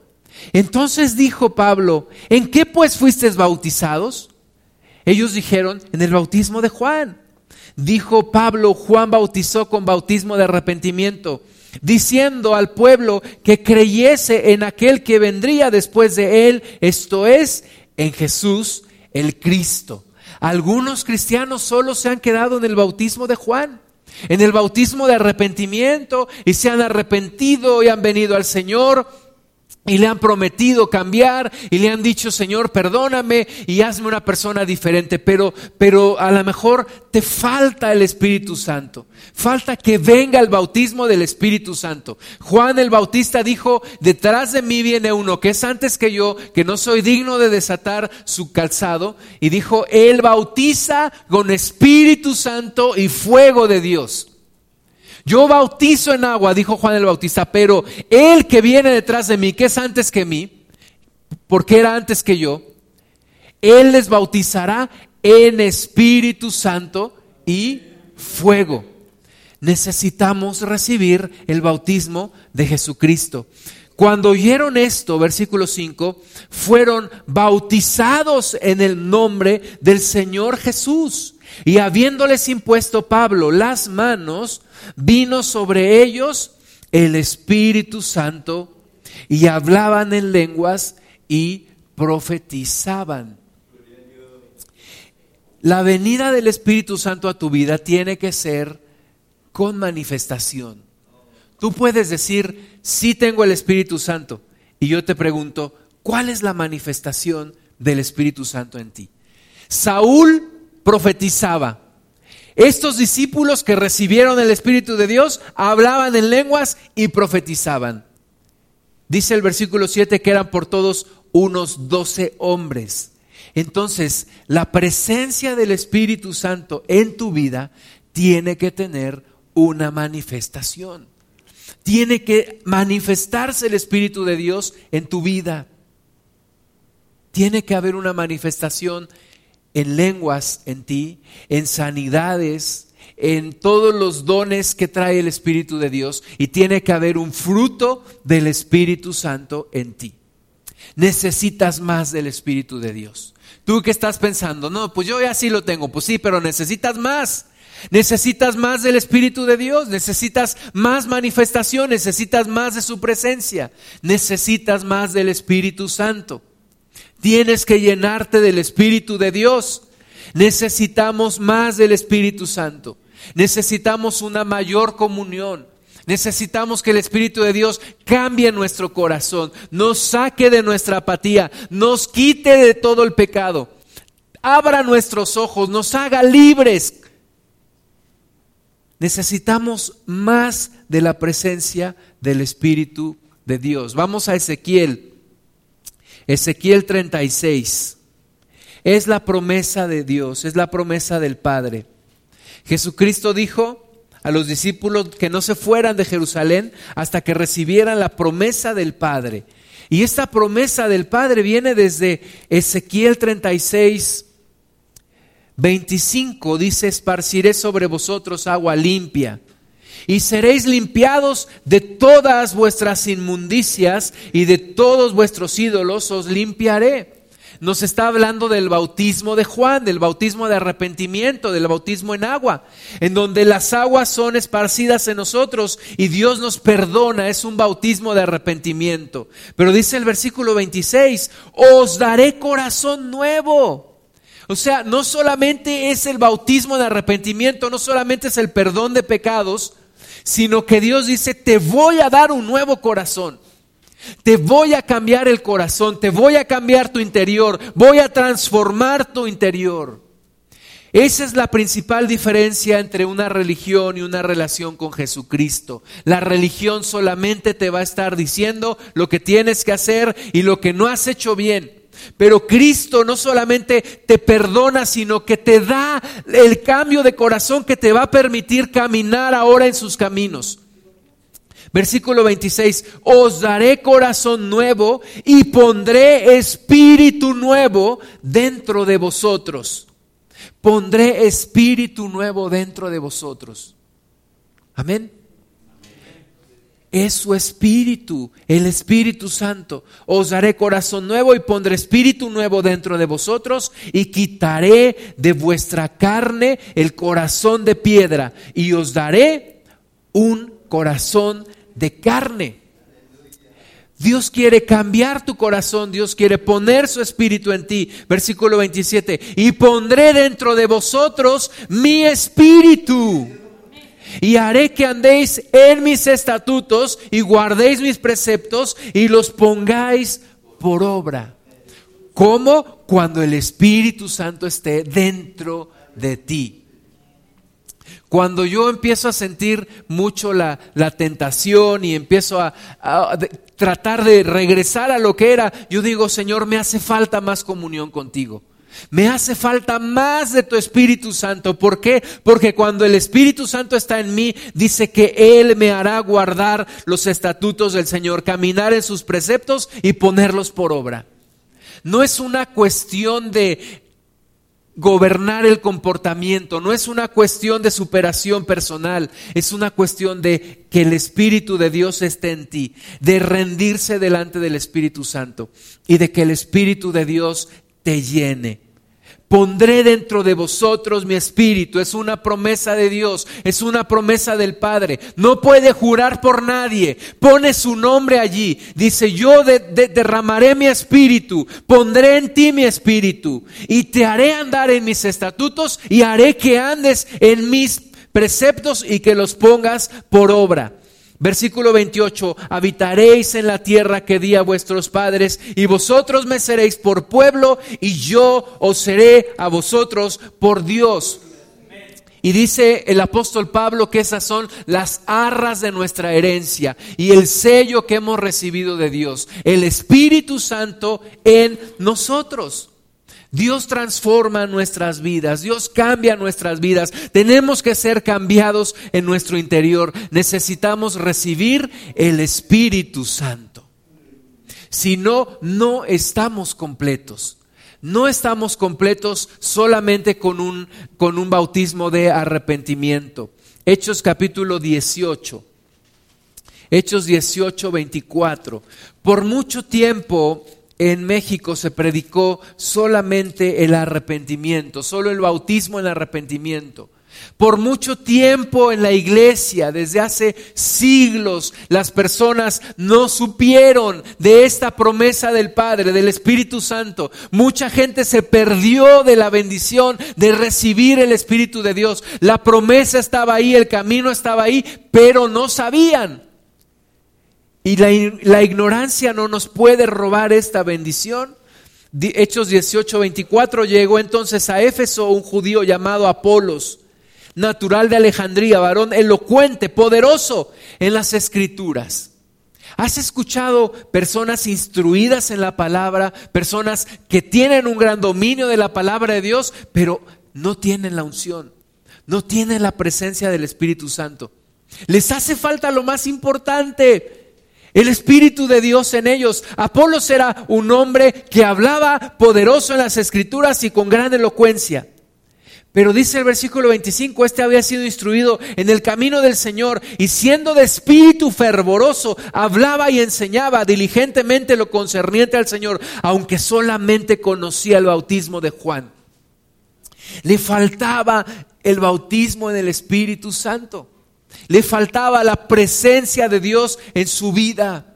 Entonces dijo Pablo, ¿en qué pues fuisteis bautizados? Ellos dijeron, en el bautismo de Juan. Dijo Pablo, Juan bautizó con bautismo de arrepentimiento, diciendo al pueblo que creyese en aquel que vendría después de él, esto es, en Jesús el Cristo. Algunos cristianos solo se han quedado en el bautismo de Juan en el bautismo de arrepentimiento y se han arrepentido y han venido al Señor y le han prometido cambiar y le han dicho, Señor, perdóname y hazme una persona diferente, pero, pero a lo mejor te falta el Espíritu Santo. Falta que venga el bautismo del Espíritu Santo. Juan el Bautista dijo, detrás de mí viene uno que es antes que yo, que no soy digno de desatar su calzado. Y dijo, Él bautiza con Espíritu Santo y fuego de Dios. Yo bautizo en agua, dijo Juan el Bautista, pero el que viene detrás de mí, que es antes que mí, porque era antes que yo, él les bautizará en Espíritu Santo y fuego. Necesitamos recibir el bautismo de Jesucristo. Cuando oyeron esto, versículo 5, fueron bautizados en el nombre del Señor Jesús. Y habiéndoles impuesto Pablo las manos, vino sobre ellos el Espíritu Santo y hablaban en lenguas y profetizaban. La venida del Espíritu Santo a tu vida tiene que ser con manifestación. Tú puedes decir, sí tengo el Espíritu Santo. Y yo te pregunto, ¿cuál es la manifestación del Espíritu Santo en ti? Saúl profetizaba. Estos discípulos que recibieron el Espíritu de Dios hablaban en lenguas y profetizaban. Dice el versículo 7 que eran por todos unos doce hombres. Entonces, la presencia del Espíritu Santo en tu vida tiene que tener una manifestación. Tiene que manifestarse el Espíritu de Dios en tu vida. Tiene que haber una manifestación en lenguas en ti, en sanidades, en todos los dones que trae el Espíritu de Dios y tiene que haber un fruto del Espíritu Santo en ti. Necesitas más del Espíritu de Dios. Tú que estás pensando, no, pues yo ya sí lo tengo, pues sí, pero necesitas más. Necesitas más del Espíritu de Dios, necesitas más manifestación, necesitas más de su presencia, necesitas más del Espíritu Santo. Tienes que llenarte del Espíritu de Dios. Necesitamos más del Espíritu Santo. Necesitamos una mayor comunión. Necesitamos que el Espíritu de Dios cambie nuestro corazón, nos saque de nuestra apatía, nos quite de todo el pecado, abra nuestros ojos, nos haga libres. Necesitamos más de la presencia del Espíritu de Dios. Vamos a Ezequiel Ezequiel 36 es la promesa de Dios, es la promesa del Padre. Jesucristo dijo a los discípulos que no se fueran de Jerusalén hasta que recibieran la promesa del Padre. Y esta promesa del Padre viene desde Ezequiel 36, 25. Dice, esparciré sobre vosotros agua limpia y seréis limpiados de todas vuestras inmundicias y de todos vuestros ídolos os limpiaré. Nos está hablando del bautismo de Juan, del bautismo de arrepentimiento, del bautismo en agua, en donde las aguas son esparcidas en nosotros y Dios nos perdona, es un bautismo de arrepentimiento. Pero dice el versículo 26, os daré corazón nuevo. O sea, no solamente es el bautismo de arrepentimiento, no solamente es el perdón de pecados, sino que Dios dice, te voy a dar un nuevo corazón. Te voy a cambiar el corazón, te voy a cambiar tu interior, voy a transformar tu interior. Esa es la principal diferencia entre una religión y una relación con Jesucristo. La religión solamente te va a estar diciendo lo que tienes que hacer y lo que no has hecho bien. Pero Cristo no solamente te perdona, sino que te da el cambio de corazón que te va a permitir caminar ahora en sus caminos. Versículo 26, os daré corazón nuevo y pondré espíritu nuevo dentro de vosotros. Pondré espíritu nuevo dentro de vosotros. Amén es su espíritu, el Espíritu Santo. Os daré corazón nuevo y pondré espíritu nuevo dentro de vosotros y quitaré de vuestra carne el corazón de piedra y os daré un corazón de carne. Dios quiere cambiar tu corazón, Dios quiere poner su espíritu en ti. Versículo 27, y pondré dentro de vosotros mi espíritu y haré que andéis en mis estatutos y guardéis mis preceptos y los pongáis por obra. ¿Cómo? Cuando el Espíritu Santo esté dentro de ti. Cuando yo empiezo a sentir mucho la, tentación y empiezo a, a tratar de regresar a lo que era, yo digo, Señor, me hace falta más comunión contigo. Me hace falta más de tu Espíritu Santo. ¿Por qué? Porque cuando el Espíritu Santo está en mí, dice que Él me hará guardar los estatutos del Señor, caminar en sus preceptos y ponerlos por obra. No es una cuestión de gobernar el comportamiento, no es una cuestión de superación personal, es una cuestión de que el Espíritu de Dios esté en ti, de rendirse delante del Espíritu Santo y de que el Espíritu de Dios te llene. Pondré dentro de vosotros mi espíritu. Es una promesa de Dios, es una promesa del Padre. No puede jurar por nadie. Pone su nombre allí. Dice, yo derramaré mi espíritu, pondré en ti mi espíritu y te haré andar en mis estatutos y haré que andes en mis preceptos y que los pongas por obra. Versículo 28, habitaréis en la tierra que di a vuestros padres y vosotros me seréis por pueblo y yo os seré a vosotros por Dios. Y dice el apóstol Pablo que esas son las arras de nuestra herencia y el sello que hemos recibido de Dios, el Espíritu Santo en nosotros. Dios transforma nuestras vidas, Dios cambia nuestras vidas. Tenemos que ser cambiados en nuestro interior. Necesitamos recibir el Espíritu Santo. Si no, no estamos completos. No estamos completos solamente con un, con un bautismo de arrepentimiento. Hechos capítulo 18. Hechos 18, 24. Por mucho tiempo en México se predicó solamente el arrepentimiento, solo el bautismo en arrepentimiento. Por mucho tiempo en la iglesia, desde hace siglos, las personas no supieron de esta promesa del Padre, del Espíritu Santo. Mucha gente se perdió de la bendición de recibir el Espíritu de Dios. La promesa estaba ahí, el camino estaba ahí, pero no sabían. Y la, ignorancia no nos puede robar esta bendición. Hechos 18, 24, llegó entonces a Éfeso un judío llamado Apolos, natural de Alejandría, varón elocuente, poderoso en las escrituras. ¿Has escuchado personas instruidas en la palabra, personas que tienen un gran dominio de la palabra de Dios, pero no tienen la unción, no tienen la presencia del Espíritu Santo? Les hace falta lo más importante, el Espíritu de Dios en ellos. Apolos era un hombre que hablaba poderoso en las escrituras y con gran elocuencia. Pero dice el versículo 25, este había sido instruido en el camino del Señor y siendo de espíritu fervoroso, hablaba y enseñaba diligentemente lo concerniente al Señor, aunque solamente conocía el bautismo de Juan. Le faltaba el bautismo en el Espíritu Santo. Le faltaba la presencia de Dios en su vida.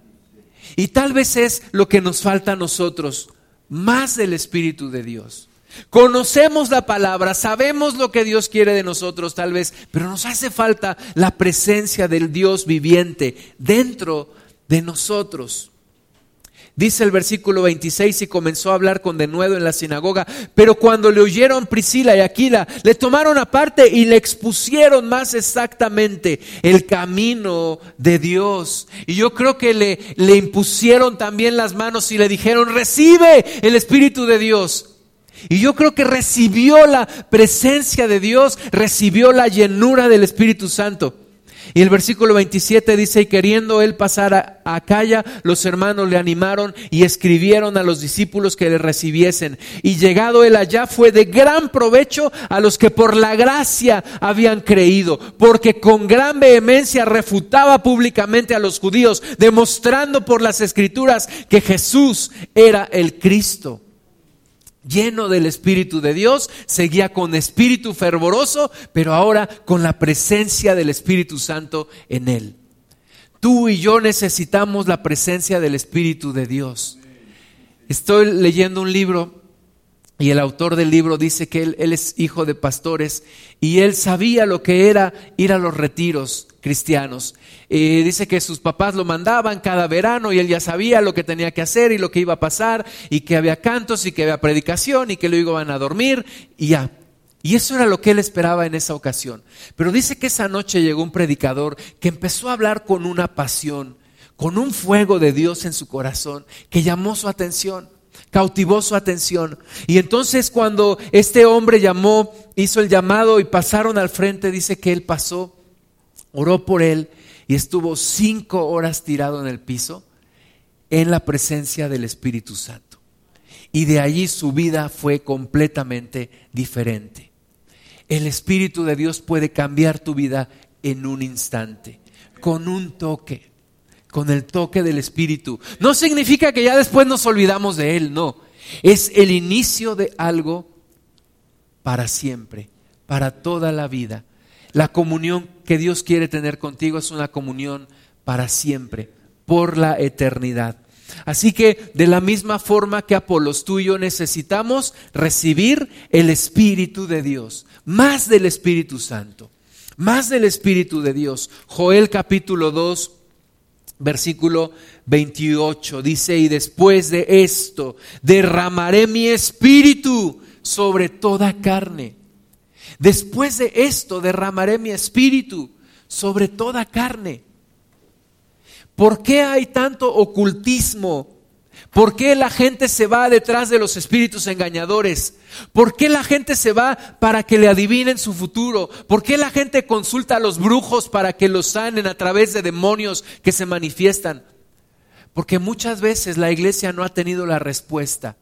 Y tal vez es lo que nos falta a nosotros, más del Espíritu de Dios. Conocemos la palabra, sabemos lo que Dios quiere de nosotros tal vez, pero nos hace falta la presencia del Dios viviente dentro de nosotros. Dice el versículo 26 y comenzó a hablar con denuedo en la sinagoga, pero cuando le oyeron Priscila y Aquila, le tomaron aparte y le expusieron más exactamente el camino de Dios. Y yo creo que le, le impusieron también las manos y le dijeron, recibe el Espíritu de Dios. Y yo creo que recibió la presencia de Dios, recibió la llenura del Espíritu Santo. Y el versículo 27 dice, y queriendo él pasar a, Acaya, los hermanos le animaron y escribieron a los discípulos que le recibiesen. Y llegado él allá fue de gran provecho a los que por la gracia habían creído, porque con gran vehemencia refutaba públicamente a los judíos, demostrando por las escrituras que Jesús era el Cristo lleno del Espíritu de Dios, seguía con espíritu fervoroso, pero ahora con la presencia del Espíritu Santo en él. Tú y yo necesitamos la presencia del Espíritu de Dios. Estoy leyendo un libro y el autor del libro dice que él, es hijo de pastores y él sabía lo que era ir a los retiros cristianos. Eh, dice que sus papás lo mandaban cada verano y él ya sabía lo que tenía que hacer y lo que iba a pasar y que había cantos y que había predicación y que luego iban a dormir y ya. Y eso era lo que él esperaba en esa ocasión. Pero dice que esa noche llegó un predicador que empezó a hablar con una pasión, con un fuego de Dios en su corazón que llamó su atención cautivó su atención. Y entonces cuando este hombre llamó, hizo el llamado y pasaron al frente, dice que él pasó oró por él y estuvo cinco horas tirado en el piso en la presencia del Espíritu Santo. Y de allí su vida fue completamente diferente. El Espíritu de Dios puede cambiar tu vida en un instante, con un toque, con el toque del Espíritu. No significa que ya después nos olvidamos de Él, no. Es el inicio de algo para siempre, para toda la vida. La comunión que Dios quiere tener contigo es una comunión para siempre, por la eternidad. Así que de la misma forma que Apolos, tú y yo necesitamos recibir el Espíritu de Dios, más del Espíritu Santo, más del Espíritu de Dios. Joel capítulo 2, versículo 28 dice, y después de esto derramaré mi Espíritu sobre toda carne Después de esto derramaré mi espíritu sobre toda carne. ¿Por qué hay tanto ocultismo? ¿Por qué la gente se va detrás de los espíritus engañadores? ¿Por qué la gente se va para que le adivinen su futuro? ¿Por qué la gente consulta a los brujos para que los sanen a través de demonios que se manifiestan? Porque muchas veces la iglesia no ha tenido la respuesta.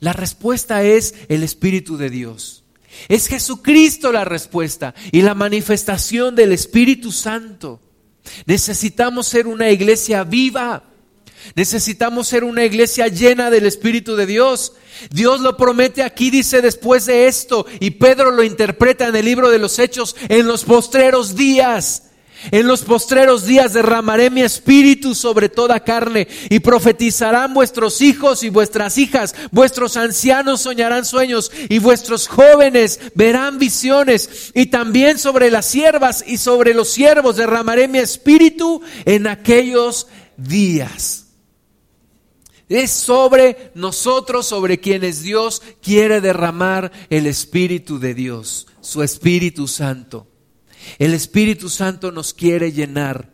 La respuesta es el Espíritu de Dios. Es Jesucristo la respuesta y la manifestación del Espíritu Santo. Necesitamos ser una iglesia viva. Necesitamos ser una iglesia llena del Espíritu de Dios. Dios lo promete aquí, dice después de esto, y Pedro lo interpreta en el libro de los Hechos, en los postreros días. En los postreros días derramaré mi espíritu sobre toda carne y profetizarán vuestros hijos y vuestras hijas, vuestros ancianos soñarán sueños y vuestros jóvenes verán visiones y también sobre las siervas y sobre los siervos derramaré mi espíritu en aquellos días. Es sobre nosotros, sobre quienes Dios quiere derramar el Espíritu de Dios, su Espíritu Santo. El Espíritu Santo nos quiere llenar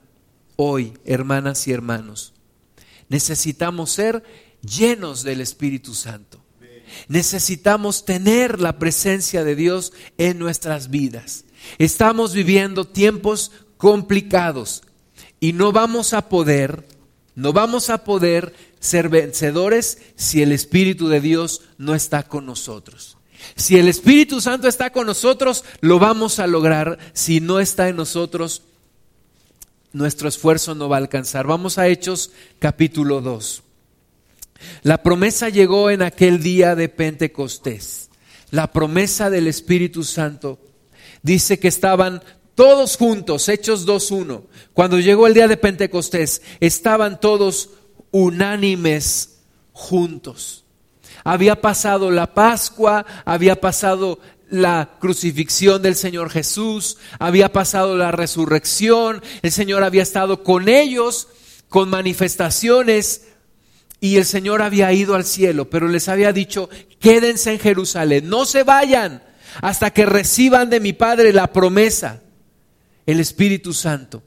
hoy, hermanas y hermanos. Necesitamos ser llenos del Espíritu Santo. Necesitamos tener la presencia de Dios en nuestras vidas. Estamos viviendo tiempos complicados y no vamos a poder, no vamos a poder ser vencedores si el Espíritu de Dios no está con nosotros. Si el Espíritu Santo está con nosotros, lo vamos a lograr. Si no está en nosotros, nuestro esfuerzo no va a alcanzar. Vamos a Hechos capítulo 2. La promesa llegó en aquel día de Pentecostés. La promesa del Espíritu Santo dice que estaban todos juntos, Hechos 2.1. Cuando llegó el día de Pentecostés, estaban todos unánimes juntos. Había pasado la Pascua, había pasado la crucifixión del Señor Jesús, había pasado la resurrección, el Señor había estado con ellos con manifestaciones y el Señor había ido al cielo, pero les había dicho, quédense en Jerusalén, no se vayan hasta que reciban de mi Padre la promesa, el Espíritu Santo.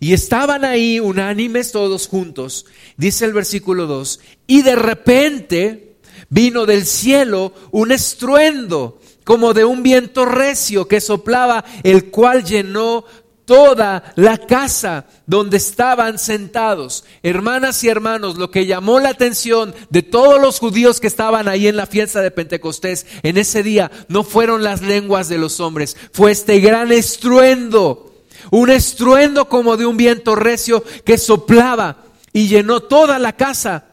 Y estaban ahí unánimes todos juntos, dice el versículo 2, y de repente vino del cielo un estruendo como de un viento recio que soplaba, el cual llenó toda la casa donde estaban sentados. Hermanas y hermanos, lo que llamó la atención de todos los judíos que estaban ahí en la fiesta de Pentecostés en ese día no fueron las lenguas de los hombres, fue este gran estruendo, un estruendo como de un viento recio que soplaba y llenó toda la casa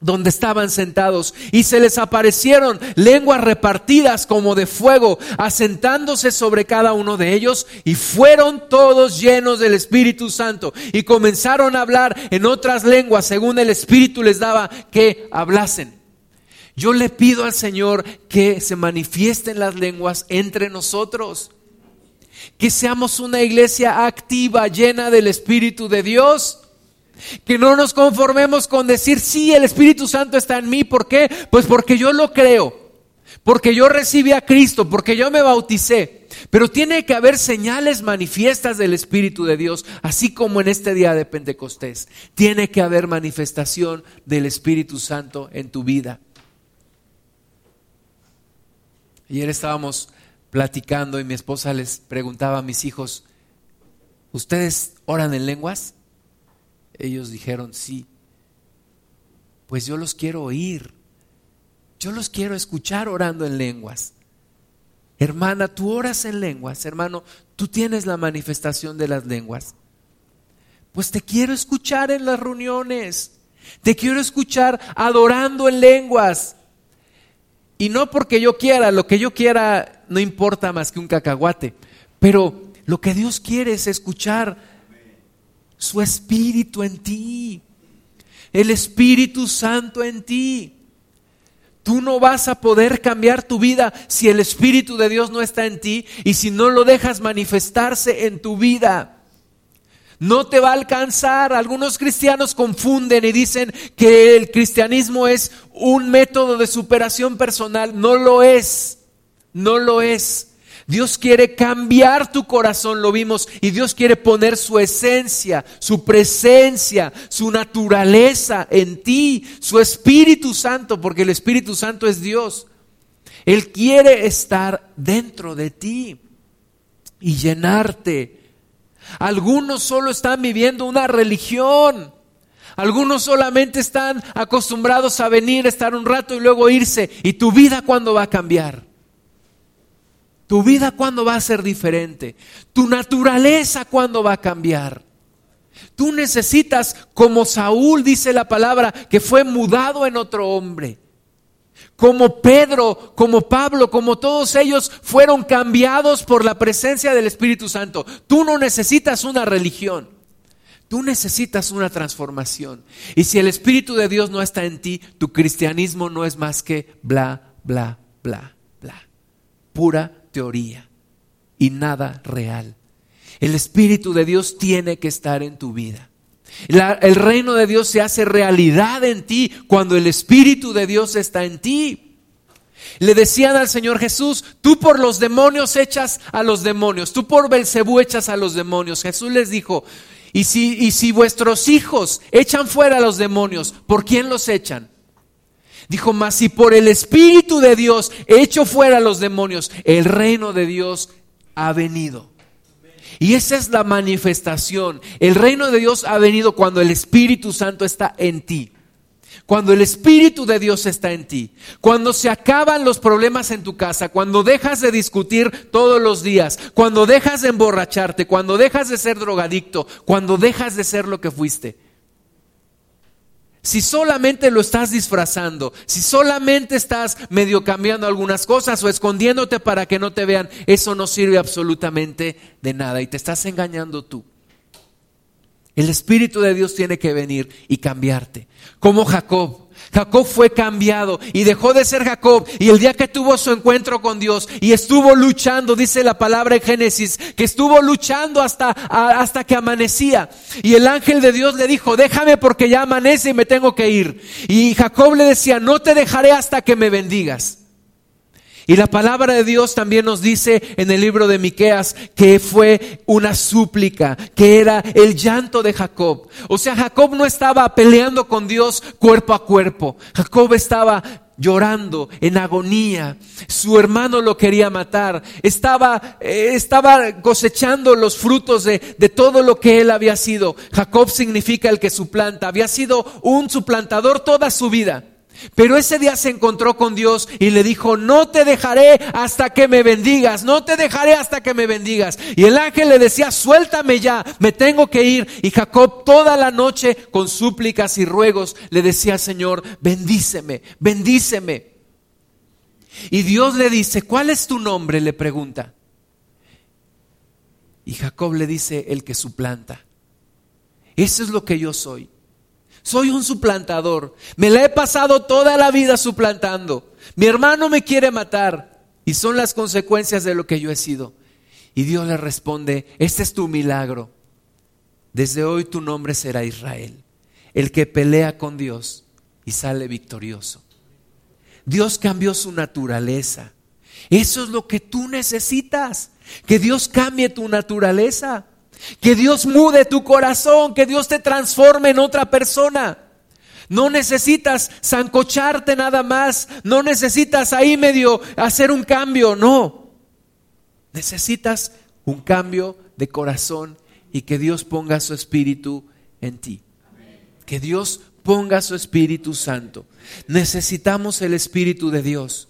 donde estaban sentados y se les aparecieron lenguas repartidas como de fuego, asentándose sobre cada uno de ellos y fueron todos llenos del Espíritu Santo y comenzaron a hablar en otras lenguas según el Espíritu les daba que hablasen. Yo le pido al Señor que se manifiesten las lenguas entre nosotros, que seamos una iglesia activa, llena del Espíritu de Dios que no nos conformemos con decir, sí, el Espíritu Santo está en mí. ¿Por qué? Pues porque yo lo creo, porque yo recibí a Cristo, porque yo me bauticé. Pero tiene que haber señales manifiestas del Espíritu de Dios, así como en este día de Pentecostés. Tiene que haber manifestación del Espíritu Santo en tu vida. Ayer estábamos platicando y mi esposa les preguntaba a mis hijos, ¿ustedes oran en lenguas? Ellos dijeron, sí. Pues yo los quiero oír. Yo los quiero escuchar orando en lenguas. Hermana, tú oras en lenguas, hermano, tú tienes la manifestación de las lenguas. Pues te quiero escuchar en las reuniones. Te quiero escuchar adorando en lenguas. Y no porque yo quiera, lo que yo quiera no importa más que un cacahuate. Pero lo que Dios quiere es escuchar su Espíritu en ti, el Espíritu Santo en ti. Tú no vas a poder cambiar tu vida si el Espíritu de Dios no está en ti y si no lo dejas manifestarse en tu vida. No te va a alcanzar. Algunos cristianos confunden y dicen que el cristianismo es un método de superación personal. No lo es. No lo es. Dios quiere cambiar tu corazón, lo vimos, y Dios quiere poner su esencia, su presencia, su naturaleza en ti, su Espíritu Santo, porque el Espíritu Santo es Dios. Él quiere estar dentro de ti y llenarte. Algunos solo están viviendo una religión. Algunos solamente están acostumbrados a venir, estar un rato y luego irse. ¿Y tu vida cuándo va a cambiar? ¿Tu vida cuándo va a ser diferente? ¿Tu naturaleza cuándo va a cambiar? Tú necesitas, como Saúl dice la palabra, que fue mudado en otro hombre. Como Pedro, como Pablo, como todos ellos fueron cambiados por la presencia del Espíritu Santo. Tú no necesitas una religión. Tú necesitas una transformación. Y si el Espíritu de Dios no está en ti, tu cristianismo no es más que bla, bla, bla, bla. Pura teoría y nada real. El Espíritu de Dios tiene que estar en tu vida. El reino de Dios se hace realidad en ti cuando el Espíritu de Dios está en ti. Le decían al Señor Jesús, tú por los demonios echas a los demonios, tú por Belcebú echas a los demonios. Jesús les dijo, y si, y si vuestros hijos echan fuera a los demonios, ¿por quién los echan? Dijo, mas si por el Espíritu de Dios echo fuera a los demonios, el reino de Dios ha venido. Y esa es la manifestación. El reino de Dios ha venido cuando el Espíritu Santo está en ti. Cuando el Espíritu de Dios está en ti, cuando se acaban los problemas en tu casa, cuando dejas de discutir todos los días, cuando dejas de emborracharte, cuando dejas de ser drogadicto, cuando dejas de ser lo que fuiste. Si solamente lo estás disfrazando, si solamente estás medio cambiando algunas cosas o escondiéndote para que no te vean, eso no sirve absolutamente de nada y te estás engañando tú. El Espíritu de Dios tiene que venir y cambiarte. Como Jacob. Jacob fue cambiado y dejó de ser Jacob. Y el día que tuvo su encuentro con Dios y estuvo luchando, dice la palabra en Génesis, que estuvo luchando hasta, hasta que amanecía. Y el ángel de Dios le dijo, déjame porque ya amanece y me tengo que ir. Y Jacob le decía, no te dejaré hasta que me bendigas. Y la palabra de Dios también nos dice en el libro de Miqueas que fue una súplica, que era el llanto de Jacob. O sea, Jacob no estaba peleando con Dios cuerpo a cuerpo. Jacob estaba llorando en agonía. Su hermano lo quería matar. Estaba, eh, estaba cosechando los frutos de, de todo lo que él había sido. Jacob significa el que suplanta. Había sido un suplantador toda su vida. Pero ese día se encontró con Dios y le dijo, no te dejaré hasta que me bendigas, no te dejaré hasta que me bendigas. Y el ángel le decía, suéltame ya, me tengo que ir. Y Jacob toda la noche con súplicas y ruegos le decía, Señor, bendíceme, bendíceme. Y Dios le dice, ¿cuál es tu nombre? le pregunta. Y Jacob le dice, el que suplanta. Eso es lo que yo soy. Soy un suplantador. Me la he pasado toda la vida suplantando. Mi hermano me quiere matar y son las consecuencias de lo que yo he sido. Y Dios le responde, este es tu milagro. Desde hoy tu nombre será Israel, el que pelea con Dios y sale victorioso. Dios cambió su naturaleza. Eso es lo que tú necesitas, que Dios cambie tu naturaleza. Que Dios mude tu corazón, que Dios te transforme en otra persona. No necesitas zancocharte nada más, no necesitas ahí medio hacer un cambio, no. Necesitas un cambio de corazón y que Dios ponga su espíritu en ti. Que Dios ponga su Espíritu Santo. Necesitamos el Espíritu de Dios.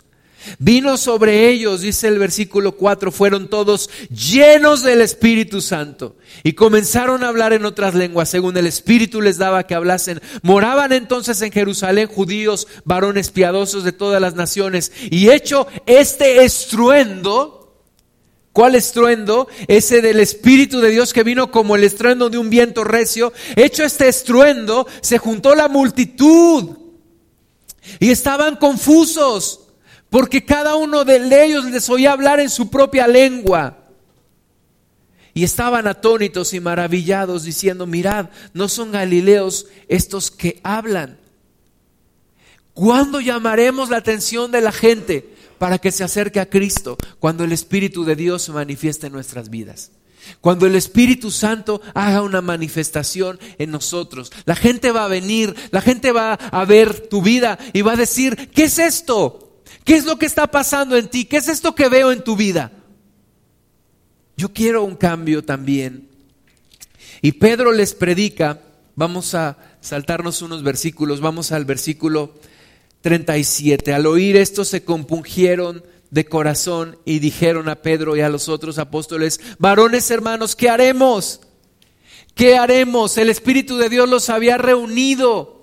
Vino sobre ellos, dice el versículo 4, fueron todos llenos del Espíritu Santo y comenzaron a hablar en otras lenguas según el Espíritu les daba que hablasen. Moraban entonces en Jerusalén judíos, varones piadosos de todas las naciones y hecho este estruendo, ¿Cuál estruendo? Ese del Espíritu de Dios que vino como el estruendo de un viento recio. Hecho este estruendo, se juntó la multitud y estaban confusos porque cada uno de ellos les oía hablar en su propia lengua. Y estaban atónitos y maravillados diciendo, mirad, no son galileos estos que hablan. ¿Cuándo llamaremos la atención de la gente para que se acerque a Cristo? Cuando el Espíritu de Dios se manifieste en nuestras vidas. Cuando el Espíritu Santo haga una manifestación en nosotros, la gente va a venir, la gente va a ver tu vida y va a decir, ¿qué es esto? ¿Qué es lo que está pasando en ti? ¿Qué es esto que veo en tu vida? Yo quiero un cambio también. Y Pedro les predica, vamos a saltarnos unos versículos, vamos al versículo 37. Al oír esto se compungieron de corazón y dijeron a Pedro y a los otros apóstoles, varones hermanos, ¿qué haremos? ¿Qué haremos? El Espíritu de Dios los había reunido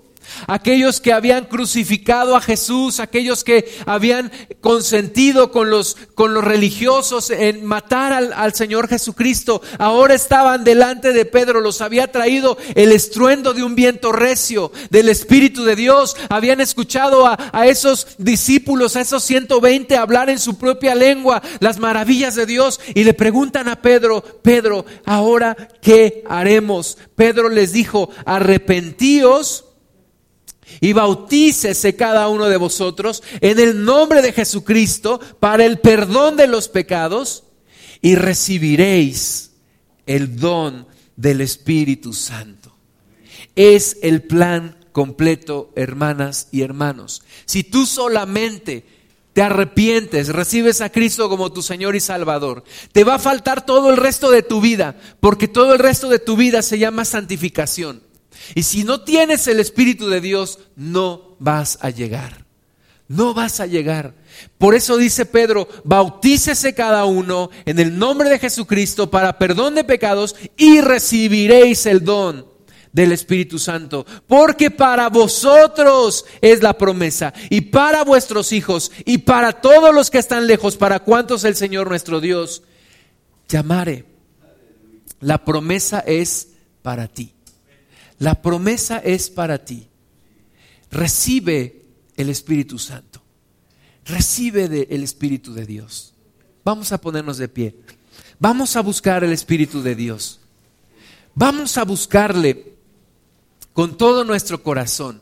aquellos que habían crucificado a Jesús, aquellos que habían consentido con los, con los religiosos en matar al, Señor Jesucristo, ahora estaban delante de Pedro, los había traído el estruendo de un viento recio del Espíritu de Dios, habían escuchado a, a esos discípulos, a esos 120 hablar en su propia lengua las maravillas de Dios y le preguntan a Pedro, Pedro, ahora qué haremos? Pedro les dijo, arrepentíos y bautícese cada uno de vosotros en el nombre de Jesucristo para el perdón de los pecados y recibiréis el don del Espíritu Santo. Es el plan completo, hermanas y hermanos. Si tú solamente te arrepientes, recibes a Cristo como tu Señor y Salvador, te va a faltar todo el resto de tu vida, porque todo el resto de tu vida se llama santificación. Y si no tienes el Espíritu de Dios, no vas a llegar. No vas a llegar. Por eso dice Pedro, bautícese cada uno en el nombre de Jesucristo para perdón de pecados y recibiréis el don del Espíritu Santo, porque para vosotros es la promesa, y para vuestros hijos, y para todos los que están lejos, para cuantos el Señor nuestro Dios llamare. La promesa es para ti. La promesa es para ti. Recibe el Espíritu Santo. Recibe el Espíritu de Dios. Vamos a ponernos de pie. Vamos a buscar el Espíritu de Dios. Vamos a buscarle con todo nuestro corazón.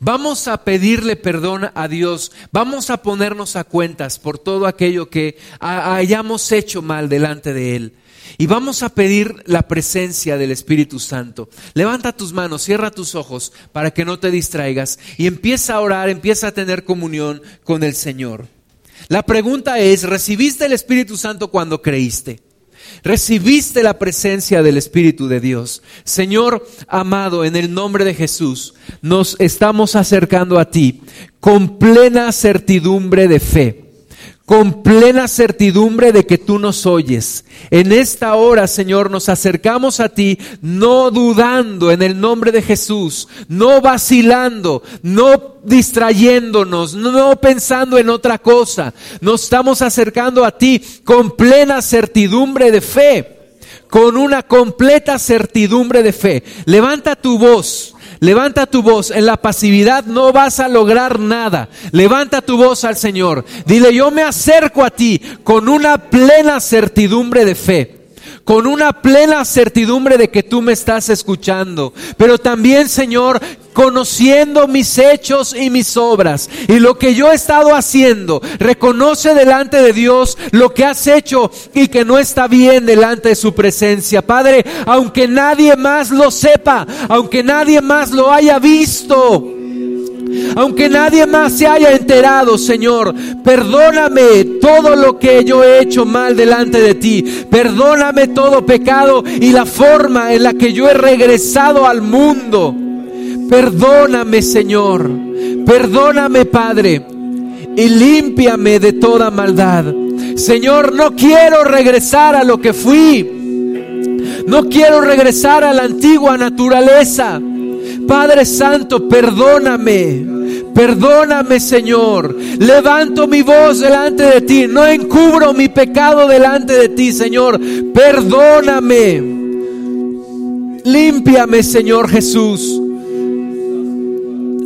Vamos a pedirle perdón a Dios, vamos a ponernos a cuentas por todo aquello que hayamos hecho mal delante de Él. Y vamos a pedir la presencia del Espíritu Santo. Levanta tus manos, cierra tus ojos para que no te distraigas y empieza a orar, empieza a tener comunión con el Señor. La pregunta es, ¿recibiste el Espíritu Santo cuando creíste? recibiste la presencia del Espíritu de Dios. Señor amado, en el nombre de Jesús, nos estamos acercando a ti con plena certidumbre de fe con plena certidumbre de que tú nos oyes. En esta hora, Señor, nos acercamos a ti, no dudando en el nombre de Jesús, no vacilando, no distrayéndonos, no pensando en otra cosa. Nos estamos acercando a ti con plena certidumbre de fe con una completa certidumbre de fe. Levanta tu voz Levanta tu voz. En la pasividad no vas a lograr nada. Levanta tu voz al Señor. Dile, yo me acerco a ti con una plena certidumbre de fe con una plena certidumbre de que tú me estás escuchando, pero también, Señor, conociendo mis hechos y mis obras y lo que yo he estado haciendo. Reconoce delante de Dios lo que has hecho y que no está bien delante de su presencia. Padre, aunque nadie más lo sepa, aunque nadie más lo haya visto, aunque nadie más se haya enterado, Señor, perdóname todo lo que yo he hecho mal delante de ti. Perdóname todo pecado y la forma en la que yo he regresado al mundo. Perdóname, Señor. Perdóname, Padre. Y límpiame de toda maldad. Señor, no quiero regresar a lo que fui. No quiero regresar a la antigua naturaleza. Padre Santo, perdóname. Perdóname, Señor. Levanto mi voz delante de ti. No encubro mi pecado delante de ti, Señor. Perdóname. Límpiame, Señor Jesús.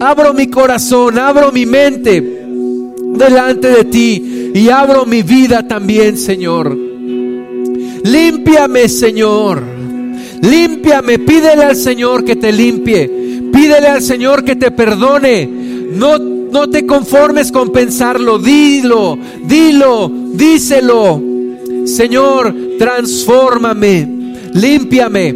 Abro mi corazón, abro mi mente delante de ti y abro mi vida también, Señor. Límpiame, Señor. Límpiame, pídele al Señor que te limpie. Pídele al Señor que te perdone. No, no te conformes con pensarlo. Dilo, dilo, díselo. Señor, transfórmame, límpiame.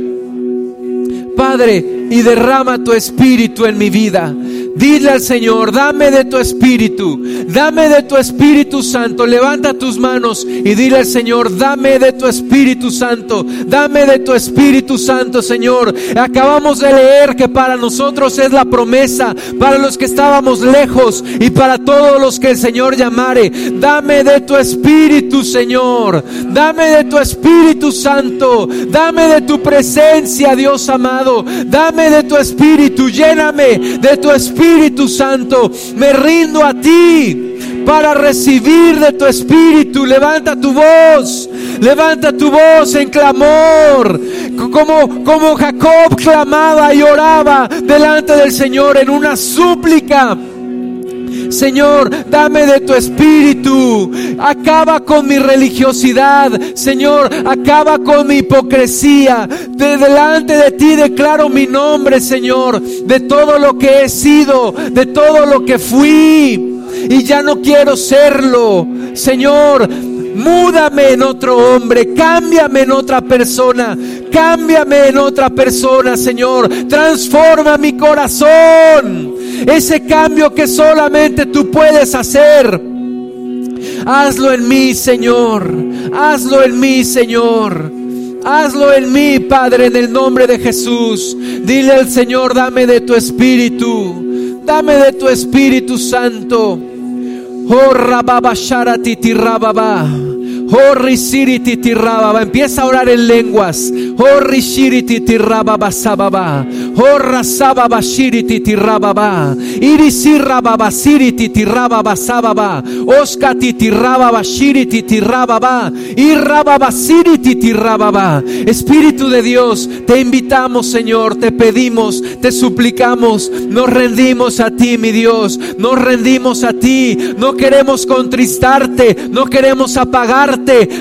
Padre, y derrama tu espíritu en mi vida. Dile al Señor, dame de tu espíritu, dame de tu espíritu santo. Levanta tus manos y dile al Señor, dame de tu espíritu santo, dame de tu espíritu santo, Señor. Acabamos de leer que para nosotros es la promesa, para los que estábamos lejos y para todos los que el Señor llamare. Dame de tu espíritu, Señor. Dame de tu espíritu santo. Dame de tu presencia, Dios amado. Dame de tu espíritu. Lléname de tu espíritu Espíritu Santo, me rindo a ti para recibir de tu Espíritu. Levanta tu voz, levanta tu voz en clamor, como, como Jacob clamaba y oraba delante del Señor en una súplica. Señor, dame de tu espíritu. Acaba con mi religiosidad. Señor, acaba con mi hipocresía. De delante de ti declaro mi nombre, Señor, de todo lo que he sido, de todo lo que fui. Y ya no quiero serlo. Señor, múdame en otro hombre, cámbiame en otra persona, cámbiame en otra persona, Señor, transforma mi corazón, ese cambio que solamente tú puedes hacer. Hazlo en mí, Señor, hazlo en mí, Señor. Hazlo en mí, Padre, en el nombre de Jesús. Dile al Señor, dame de tu espíritu. Dame de tu Espíritu Santo. Oh, rababa sharati rababa. Horri siriti tirababa. Empieza a orar en lenguas. Horri shiriti tirababa sababa. Horra sababa shiriti tirababa. Irisi rababa siriti tirababa sababa. Oskati tirababa shiriti tirababa. Irrababa siriti tirababa. Espíritu de Dios, te invitamos, Señor, te pedimos, te suplicamos, nos rendimos a ti, mi Dios, nos rendimos a ti. No queremos contristarte, no queremos apagarte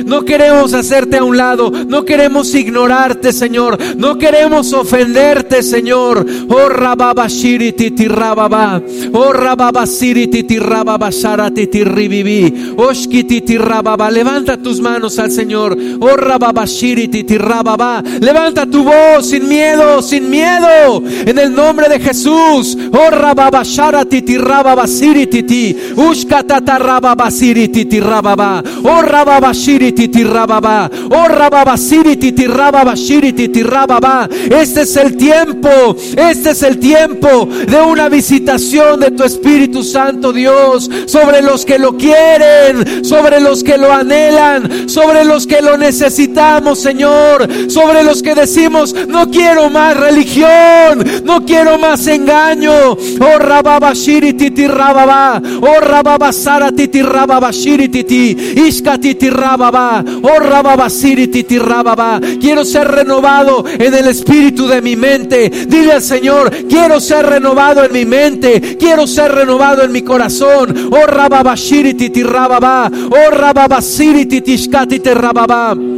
no queremos hacerte a un lado, no queremos ignorarte, Señor, no queremos ofenderte, Señor. Oh rababa shiriti tirababa, oh rababa siriti tirababa sharati tirribibi, oshkiti tirababa. Levanta tus manos al Señor. Oh rababa shiriti tirababa. Levanta tu voz sin miedo, sin miedo, en el nombre de Jesús. Oh rababa sharati tirababa siriti, ushkatata rababa siriti tirababa, oh rababa este es el tiempo, este es el tiempo de una visitación de tu Espíritu Santo Dios sobre los que lo quieren, sobre los que lo anhelan, sobre los que lo necesitamos, Señor, sobre los que decimos, no quiero más religión, no quiero más engaño. Oh rababa shiriti rababa, oh rababa sarati rababa shirititi, iskatiti rababa, oh rababa titi rababa. Quiero ser renovado en el espíritu de mi mente. Dile al Señor, quiero ser renovado en mi mente, quiero ser renovado en mi corazón. Oh rababa titi rababa, oh rababa titi rababa.